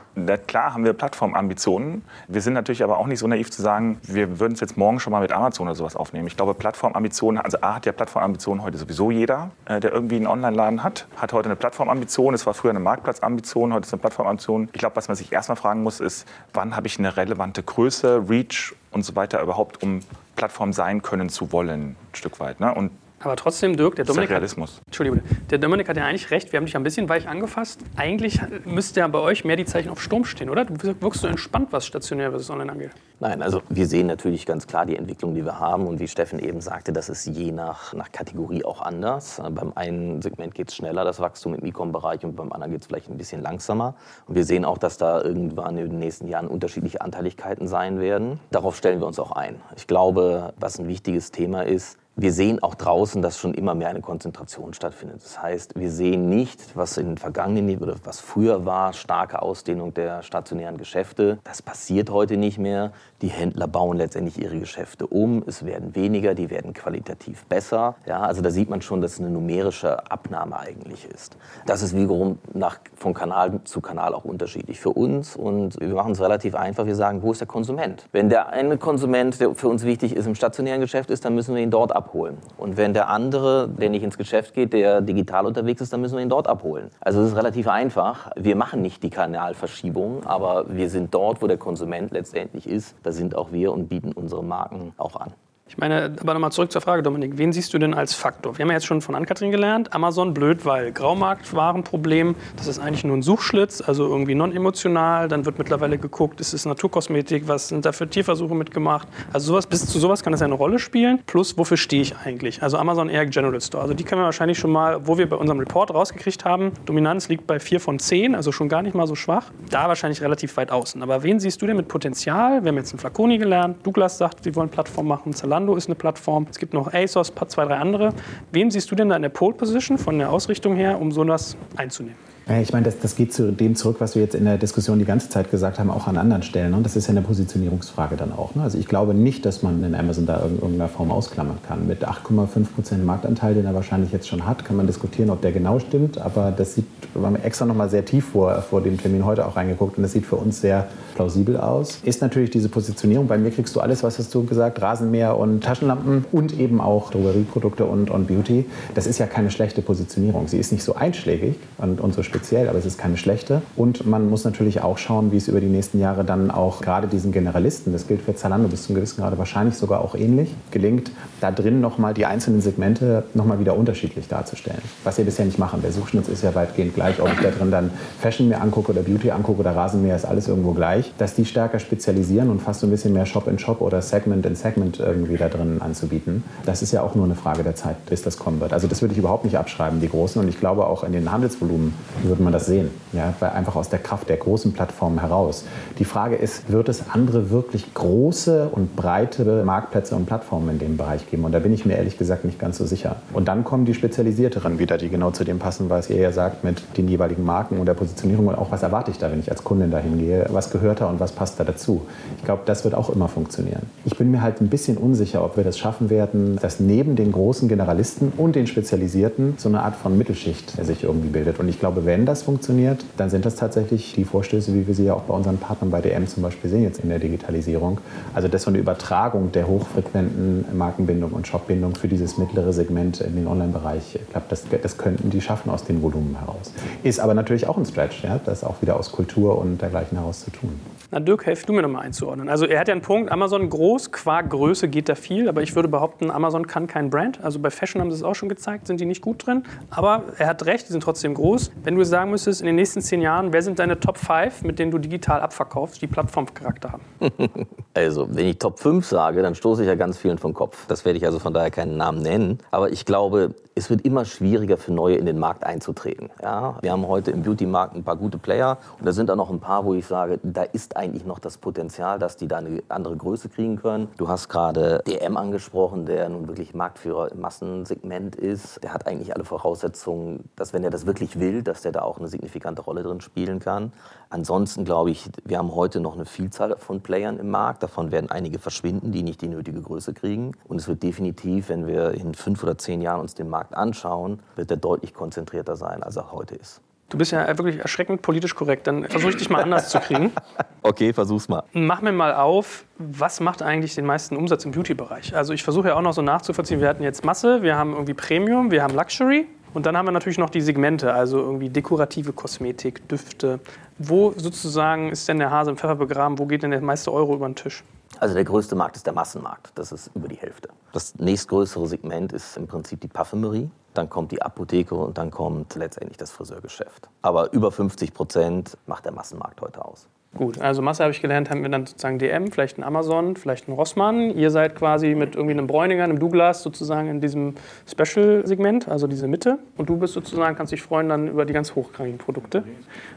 klar haben wir Plattformambitionen. Wir sind natürlich aber auch nicht so naiv zu sagen, wir würden es jetzt morgen schon mal mit Amazon oder sowas aufnehmen. Ich glaube, Plattformambitionen, also A hat ja Plattformambitionen heute sowieso jeder, äh, der irgendwie einen Online-Laden hat, hat heute eine Plattformambition. Es war früher eine Marktplatzambition, heute ist es eine Plattformambition. Ich glaube, was man sich erstmal fragen muss, ist, wann habe ich eine relevante Größe, Reach und so weiter überhaupt, um Plattform sein können zu wollen, ein Stück weit. Ne? Und Aber trotzdem, Dirk, der Dominik hat. Entschuldigung, der Dominik hat ja eigentlich recht. Wir haben dich ein bisschen weich angefasst. Eigentlich müsste ja bei euch mehr die Zeichen auf Sturm stehen, oder? Du wirkst so entspannt, was stationär versus online angeht. Nein, also wir sehen natürlich ganz klar die Entwicklung, die wir haben. Und wie Steffen eben sagte, das ist je nach, nach Kategorie auch anders. Beim einen Segment geht es schneller, das Wachstum im E-Com-Bereich, und beim anderen geht es vielleicht ein bisschen langsamer. Und wir sehen auch, dass da irgendwann in den nächsten Jahren unterschiedliche Anteiligkeiten sein werden. Darauf stellen wir uns auch ein. Ich glaube, was ein wichtiges Thema ist, wir sehen auch draußen, dass schon immer mehr eine Konzentration stattfindet. Das heißt, wir sehen nicht, was in den vergangenen oder was früher war, starke Ausdehnung der stationären Geschäfte. Das passiert heute nicht mehr. Die Händler bauen letztendlich ihre Geschäfte um. Es werden weniger, die werden qualitativ besser. Ja, also da sieht man schon, dass es eine numerische Abnahme eigentlich ist. Das ist wiederum nach, von Kanal zu Kanal auch unterschiedlich für uns. Und wir machen es relativ einfach. Wir sagen, wo ist der Konsument? Wenn der eine Konsument, der für uns wichtig ist, im stationären Geschäft ist, dann müssen wir ihn dort abholen. Und wenn der andere, der nicht ins Geschäft geht, der digital unterwegs ist, dann müssen wir ihn dort abholen. Also es ist relativ einfach. Wir machen nicht die Kanalverschiebung, aber wir sind dort, wo der Konsument letztendlich ist. Sind auch wir und bieten unsere Marken auch an. Ich meine, aber nochmal zurück zur Frage, Dominik. Wen siehst du denn als Faktor? Wir haben ja jetzt schon von Ann-Kathrin gelernt, Amazon blöd, weil Graumarktwarenproblem, das ist eigentlich nur ein Suchschlitz, also irgendwie non-emotional. Dann wird mittlerweile geguckt, ist es Naturkosmetik, was sind da für Tierversuche mitgemacht? Also sowas, bis zu sowas kann das ja eine Rolle spielen. Plus, wofür stehe ich eigentlich? Also Amazon eher General Store. Also die können wir wahrscheinlich schon mal, wo wir bei unserem Report rausgekriegt haben, Dominanz liegt bei 4 von 10, also schon gar nicht mal so schwach. Da wahrscheinlich relativ weit außen. Aber wen siehst du denn mit Potenzial? Wir haben jetzt einen Flaconi gelernt. Douglas sagt, sie wollen Plattform machen. Zalando ist eine Plattform. Es gibt noch ASOS, zwei, drei andere. Wem siehst du denn da in der Pole Position von der Ausrichtung her, um so etwas einzunehmen? Ich meine, das, das geht zu dem zurück, was wir jetzt in der Diskussion die ganze Zeit gesagt haben, auch an anderen Stellen. Und das ist ja eine Positionierungsfrage dann auch. Ne? Also ich glaube nicht, dass man in Amazon da in irgendeiner Form ausklammern kann. Mit 8,5 Prozent Marktanteil, den er wahrscheinlich jetzt schon hat, kann man diskutieren, ob der genau stimmt. Aber das sieht, wir haben extra noch mal sehr tief vor, vor dem Termin heute auch reingeguckt und das sieht für uns sehr plausibel aus. Ist natürlich diese Positionierung. Bei mir kriegst du alles, was hast du gesagt, Rasenmäher und Taschenlampen und eben auch Drogerieprodukte und, und Beauty. Das ist ja keine schlechte Positionierung. Sie ist nicht so einschlägig und unsere speziell, aber es ist keine schlechte. Und man muss natürlich auch schauen, wie es über die nächsten Jahre dann auch gerade diesen Generalisten, das gilt für Zalando bis zum gewissen Grade wahrscheinlich sogar auch ähnlich, gelingt, da drin nochmal die einzelnen Segmente nochmal wieder unterschiedlich darzustellen. Was wir bisher nicht machen. Der Suchschnitt ist ja weitgehend gleich, ob ich da drin dann Fashion mir angucke oder Beauty angucke oder Rasenmäher, ist alles irgendwo gleich. Dass die stärker spezialisieren und fast so ein bisschen mehr Shop-in-Shop -Shop oder Segment-in-Segment -Segment irgendwie da drin anzubieten, das ist ja auch nur eine Frage der Zeit, bis das kommen wird. Also das würde ich überhaupt nicht abschreiben, die Großen. Und ich glaube auch in den Handelsvolumen würde man das sehen. Ja, weil einfach aus der Kraft der großen Plattformen heraus. Die Frage ist, wird es andere wirklich große und breite Marktplätze und Plattformen in dem Bereich geben? Und da bin ich mir ehrlich gesagt nicht ganz so sicher. Und dann kommen die spezialisierteren wieder, die genau zu dem passen, was ihr ja sagt, mit den jeweiligen Marken und der Positionierung und auch was erwarte ich da, wenn ich als Kundin dahin gehe, was gehört da und was passt da dazu. Ich glaube, das wird auch immer funktionieren. Ich bin mir halt ein bisschen unsicher, ob wir das schaffen werden, dass neben den großen Generalisten und den Spezialisierten so eine Art von Mittelschicht sich irgendwie bildet. Und ich glaube, wenn das funktioniert, dann sind das tatsächlich die Vorstöße, wie wir sie ja auch bei unseren Partnern bei DM zum Beispiel sehen jetzt in der Digitalisierung. Also das so eine Übertragung der hochfrequenten Markenbindung und Shopbindung für dieses mittlere Segment in den Online-Bereich, ich glaube, das, das könnten die schaffen aus den Volumen heraus. Ist aber natürlich auch ein Stretch, ja, das auch wieder aus Kultur und dergleichen heraus zu tun. Na Dirk, helf du mir nochmal einzuordnen. Also er hat ja einen Punkt, Amazon groß, qua Größe geht da viel, aber ich würde behaupten, Amazon kann kein Brand. Also bei Fashion haben sie es auch schon gezeigt, sind die nicht gut drin. Aber er hat recht, die sind trotzdem groß. Wenn du sagen müsstest, in den nächsten zehn Jahren, wer sind deine Top 5, mit denen du digital abverkaufst, die Plattformcharakter haben? Also, wenn ich Top 5 sage, dann stoße ich ja ganz vielen vom Kopf. Das werde ich also von daher keinen Namen nennen. Aber ich glaube, es wird immer schwieriger für Neue in den Markt einzutreten. Ja, wir haben heute im Beauty-Markt ein paar gute Player und da sind auch noch ein paar, wo ich sage, da ist eigentlich noch das Potenzial, dass die da eine andere Größe kriegen können. Du hast gerade DM angesprochen, der nun wirklich Marktführer im Massensegment ist. Der hat eigentlich alle Voraussetzungen, dass wenn er das wirklich will, dass der da auch eine signifikante Rolle drin spielen kann. Ansonsten glaube ich, wir haben heute noch eine Vielzahl von Playern im Markt. Davon werden einige verschwinden, die nicht die nötige Größe kriegen. Und es wird definitiv, wenn wir in fünf oder zehn Jahren uns den Markt anschauen, wird er deutlich konzentrierter sein, als er heute ist. Du bist ja wirklich erschreckend politisch korrekt. Dann versuche ich dich mal anders zu kriegen. Okay, versuch's mal. Mach mir mal auf, was macht eigentlich den meisten Umsatz im Beauty-Bereich? Also ich versuche ja auch noch so nachzuvollziehen. Wir hatten jetzt Masse, wir haben irgendwie Premium, wir haben Luxury. Und dann haben wir natürlich noch die Segmente, also irgendwie dekorative Kosmetik, Düfte. Wo sozusagen ist denn der Hase im Pfeffer begraben? Wo geht denn der meiste Euro über den Tisch? Also der größte Markt ist der Massenmarkt. Das ist über die Hälfte. Das nächstgrößere Segment ist im Prinzip die Parfümerie. Dann kommt die Apotheke und dann kommt letztendlich das Friseurgeschäft. Aber über 50 Prozent macht der Massenmarkt heute aus. Gut, also Masse habe ich gelernt, haben wir dann sozusagen DM, vielleicht ein Amazon, vielleicht ein Rossmann. Ihr seid quasi mit irgendwie einem Bräuninger, einem Douglas sozusagen in diesem Special-Segment, also diese Mitte. Und du bist sozusagen, kannst dich freuen dann über die ganz hochrangigen Produkte.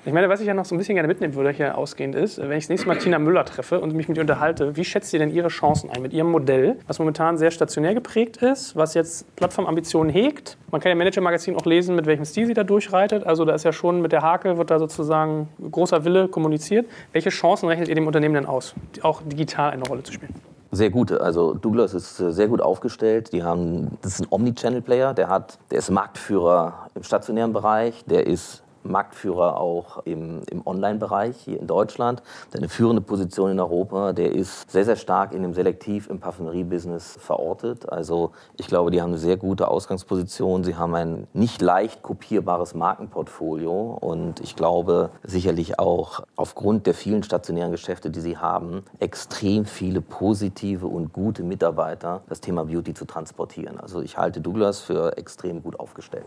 Ich meine, was ich ja noch so ein bisschen gerne mitnehmen würde, hier ausgehend ist, wenn ich das nächste Mal Tina Müller treffe und mich mit ihr unterhalte, wie schätzt ihr denn ihre Chancen ein mit ihrem Modell, was momentan sehr stationär geprägt ist, was jetzt Plattformambitionen hegt? Man kann ja im Manager-Magazin auch lesen, mit welchem Stil sie da durchreitet. Also da ist ja schon mit der Hake, wird da sozusagen großer Wille kommuniziert. Welche Chancen rechnet ihr dem Unternehmen denn aus, auch digital eine Rolle zu spielen? Sehr gut. Also Douglas ist äh, sehr gut aufgestellt. Die haben, das ist ein Omnichannel-Player. Der der ist Marktführer im stationären Bereich. Der ist Marktführer auch im, im Online-Bereich hier in Deutschland. Der eine führende Position in Europa. Der ist sehr, sehr stark in dem Selektiv im Parfümerie-Business verortet. Also ich glaube, die haben eine sehr gute Ausgangsposition. Sie haben ein nicht leicht kopierbares Markenportfolio. Und ich glaube sicherlich auch aufgrund der vielen stationären Geschäfte, die sie haben, extrem viele positive und gute Mitarbeiter, das Thema Beauty zu transportieren. Also ich halte Douglas für extrem gut aufgestellt.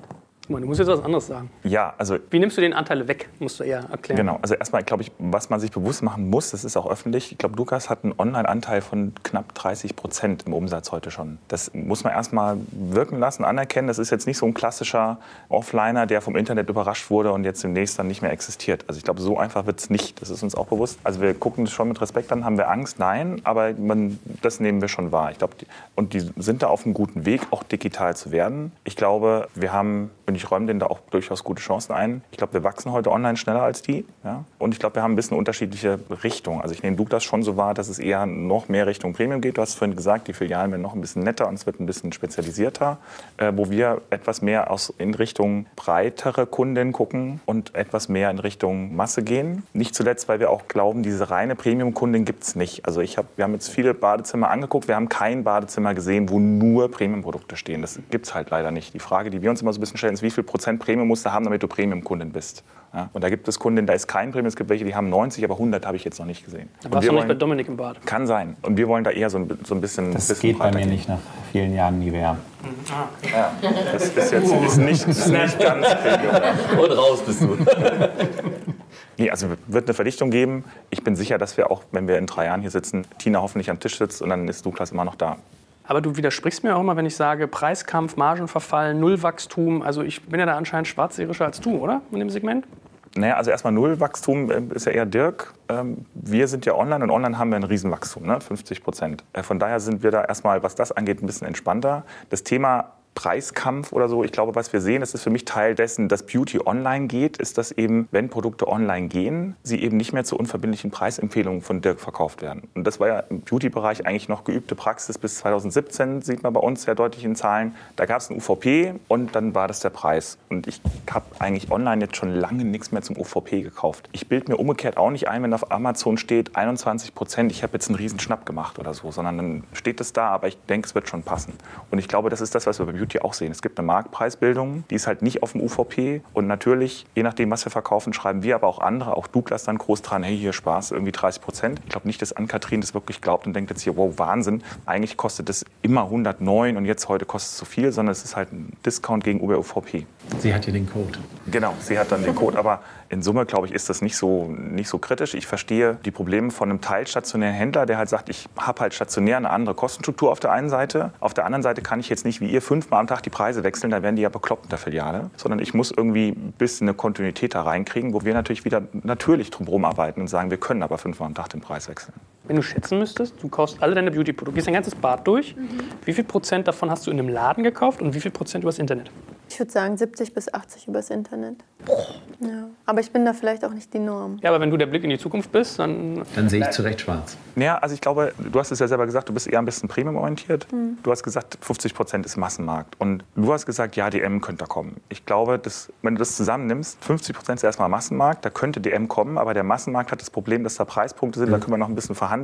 Du musst jetzt was anderes sagen. Ja, also. Wie nimmst du den Anteil weg, musst du eher erklären. Genau, also erstmal, glaube ich, was man sich bewusst machen muss, das ist auch öffentlich. Ich glaube, Lukas hat einen Online-Anteil von knapp 30 Prozent im Umsatz heute schon. Das muss man erstmal wirken lassen, anerkennen. Das ist jetzt nicht so ein klassischer Offliner, der vom Internet überrascht wurde und jetzt demnächst dann nicht mehr existiert. Also ich glaube, so einfach wird es nicht. Das ist uns auch bewusst. Also wir gucken das schon mit Respekt an. Haben wir Angst? Nein, aber man, das nehmen wir schon wahr. Ich glaube, und die sind da auf einem guten Weg, auch digital zu werden. Ich glaube, wir haben und ich räume denen da auch durchaus gute Chancen ein. Ich glaube, wir wachsen heute online schneller als die. Ja? Und ich glaube, wir haben ein bisschen unterschiedliche Richtungen. Also ich nehme Douglas schon so wahr, dass es eher noch mehr Richtung Premium geht. Du hast vorhin gesagt, die Filialen werden noch ein bisschen netter und es wird ein bisschen spezialisierter, äh, wo wir etwas mehr aus, in Richtung breitere Kunden gucken und etwas mehr in Richtung Masse gehen. Nicht zuletzt, weil wir auch glauben, diese reine Premium-Kundin gibt es nicht. Also ich hab, wir haben jetzt viele Badezimmer angeguckt. Wir haben kein Badezimmer gesehen, wo nur Premium-Produkte stehen. Das gibt es halt leider nicht. Die Frage, die wir uns immer so ein bisschen stellen, ist, wie viel Prozent Premium musst du haben, damit du Premium-Kundin bist. Ja, und da gibt es Kunden, da ist kein Premium. Es gibt welche, die haben 90, aber 100 habe ich jetzt noch nicht gesehen. Da warst du nicht bei Dominik im Bad. Kann sein. Und wir wollen da eher so ein, so ein bisschen. Das bisschen geht bei mir gehen. nicht nach vielen Jahren Nivea. Ja, das ist jetzt ist nicht, ist nicht ganz Premium. Und raus bist du. Nee, also wird eine Verdichtung geben. Ich bin sicher, dass wir auch, wenn wir in drei Jahren hier sitzen, Tina hoffentlich am Tisch sitzt und dann ist Douglas immer noch da. Aber du widersprichst mir auch immer, wenn ich sage, Preiskampf, Margenverfall, Nullwachstum. Also ich bin ja da anscheinend schwarzseherischer als du, oder? In dem Segment? Naja, also erstmal Nullwachstum äh, ist ja eher Dirk. Ähm, Wir sind ja online und online haben wir ein Riesenwachstum, ne? 50 Prozent. Äh, Von daher sind wir da erstmal, was das angeht, ein bisschen entspannter. Das Thema Preiskampf oder so, ich glaube, was wir sehen, das ist für mich Teil dessen, dass Beauty online geht, ist, dass eben, wenn Produkte online gehen, sie eben nicht mehr zu unverbindlichen Preisempfehlungen von Dirk verkauft werden. Und das war ja im Beauty-Bereich eigentlich noch geübte Praxis bis 2017, sieht man bei uns sehr deutlich in Zahlen. Da gab es ein UVP und dann war das der Preis. Und ich habe eigentlich online jetzt schon lange nichts mehr zum UVP gekauft. Ich bilde mir umgekehrt auch nicht ein, wenn auf Amazon steht 21 Prozent, ich habe jetzt einen riesen Schnapp gemacht oder so, sondern dann steht es da, aber ich denke, es wird schon passen. Und ich glaube, das ist das, was wir bei Beauty auch sehen. Es gibt eine Marktpreisbildung, die ist halt nicht auf dem UVP und natürlich, je nachdem, was wir verkaufen, schreiben wir, aber auch andere, auch Douglas dann groß dran, hey, hier Spaß, irgendwie 30 Prozent. Ich glaube nicht, dass Ann-Kathrin das wirklich glaubt und denkt jetzt hier, wow, Wahnsinn. Eigentlich kostet es immer 109 und jetzt heute kostet es zu viel, sondern es ist halt ein Discount gegenüber UVP. Sie hat hier den Code. Genau, sie hat dann den Code, aber in Summe, glaube ich, ist das nicht so, nicht so kritisch. Ich verstehe die Probleme von einem teilstationären Händler, der halt sagt, ich habe halt stationär eine andere Kostenstruktur auf der einen Seite. Auf der anderen Seite kann ich jetzt nicht wie ihr fünfmal am Tag die Preise wechseln, dann werden die ja bekloppt in der Filiale. Sondern ich muss irgendwie ein bisschen eine Kontinuität da reinkriegen, wo wir natürlich wieder natürlich drumherum arbeiten und sagen, wir können aber fünfmal am Tag den Preis wechseln. Wenn du schätzen müsstest, du kaufst alle deine Beauty-Produkte, gehst dein ganzes Bad durch. Wie viel Prozent davon hast du in einem Laden gekauft und wie viel Prozent übers Internet? Ich würde sagen 70 bis 80 übers Internet. Ja. Aber ich bin da vielleicht auch nicht die Norm. Ja, aber wenn du der Blick in die Zukunft bist, dann Dann sehe ich zu Recht schwarz. Naja, also ich glaube, du hast es ja selber gesagt, du bist eher ein bisschen premium-orientiert. Du hast gesagt, 50 Prozent ist Massenmarkt. Und du hast gesagt, ja, DM könnte da kommen. Ich glaube, dass, wenn du das zusammennimmst, 50 Prozent ist erstmal Massenmarkt, da könnte DM kommen, aber der Massenmarkt hat das Problem, dass da Preispunkte sind, da können wir noch ein bisschen verhandeln.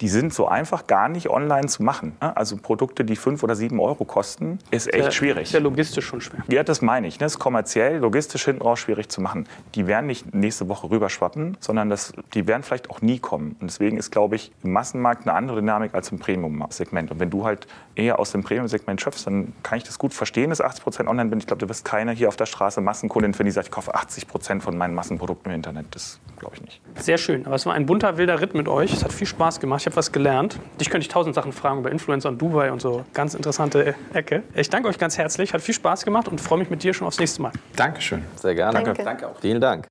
Die sind so einfach gar nicht online zu machen. ne? Also Produkte, die 5 oder 7 Euro kosten, ist echt äh, schwierig. ist ja logistisch schon schwer. Ja, das meine ich. Ne? Das ist kommerziell, logistisch hinten raus schwierig zu machen. Die werden nicht nächste Woche rüberschwappen, sondern das, die werden vielleicht auch nie kommen. Und deswegen ist, glaube ich, im Massenmarkt eine andere Dynamik als im Premium-Segment. Und wenn du halt eher aus dem Premium-Segment schöpfst, dann kann ich das gut verstehen, dass 80 Prozent online bin. Ich glaube, du wirst keiner hier auf der Straße Massenkundin finden, die sagt, ich kaufe 80 Prozent von meinen Massenprodukten im Internet. Das glaube ich nicht. Sehr schön. Aber es war ein bunter, wilder Ritt mit euch. Es hat viel Spaß gemacht. Ich habe was gelernt. Dich könnte ich tausend Sachen fragen über Influencer und Dubai und so. Ganz interessante Ecke. Ich danke euch ganz herzlich. Hat viel Spaß gemacht und freue mich mit dir schon aufs nächste Mal. Dankeschön. Sehr gerne. Danke. Danke auch. Vielen Dank.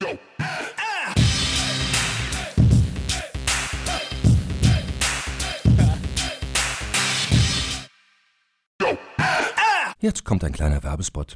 Jetzt kommt ein kleiner Werbespot.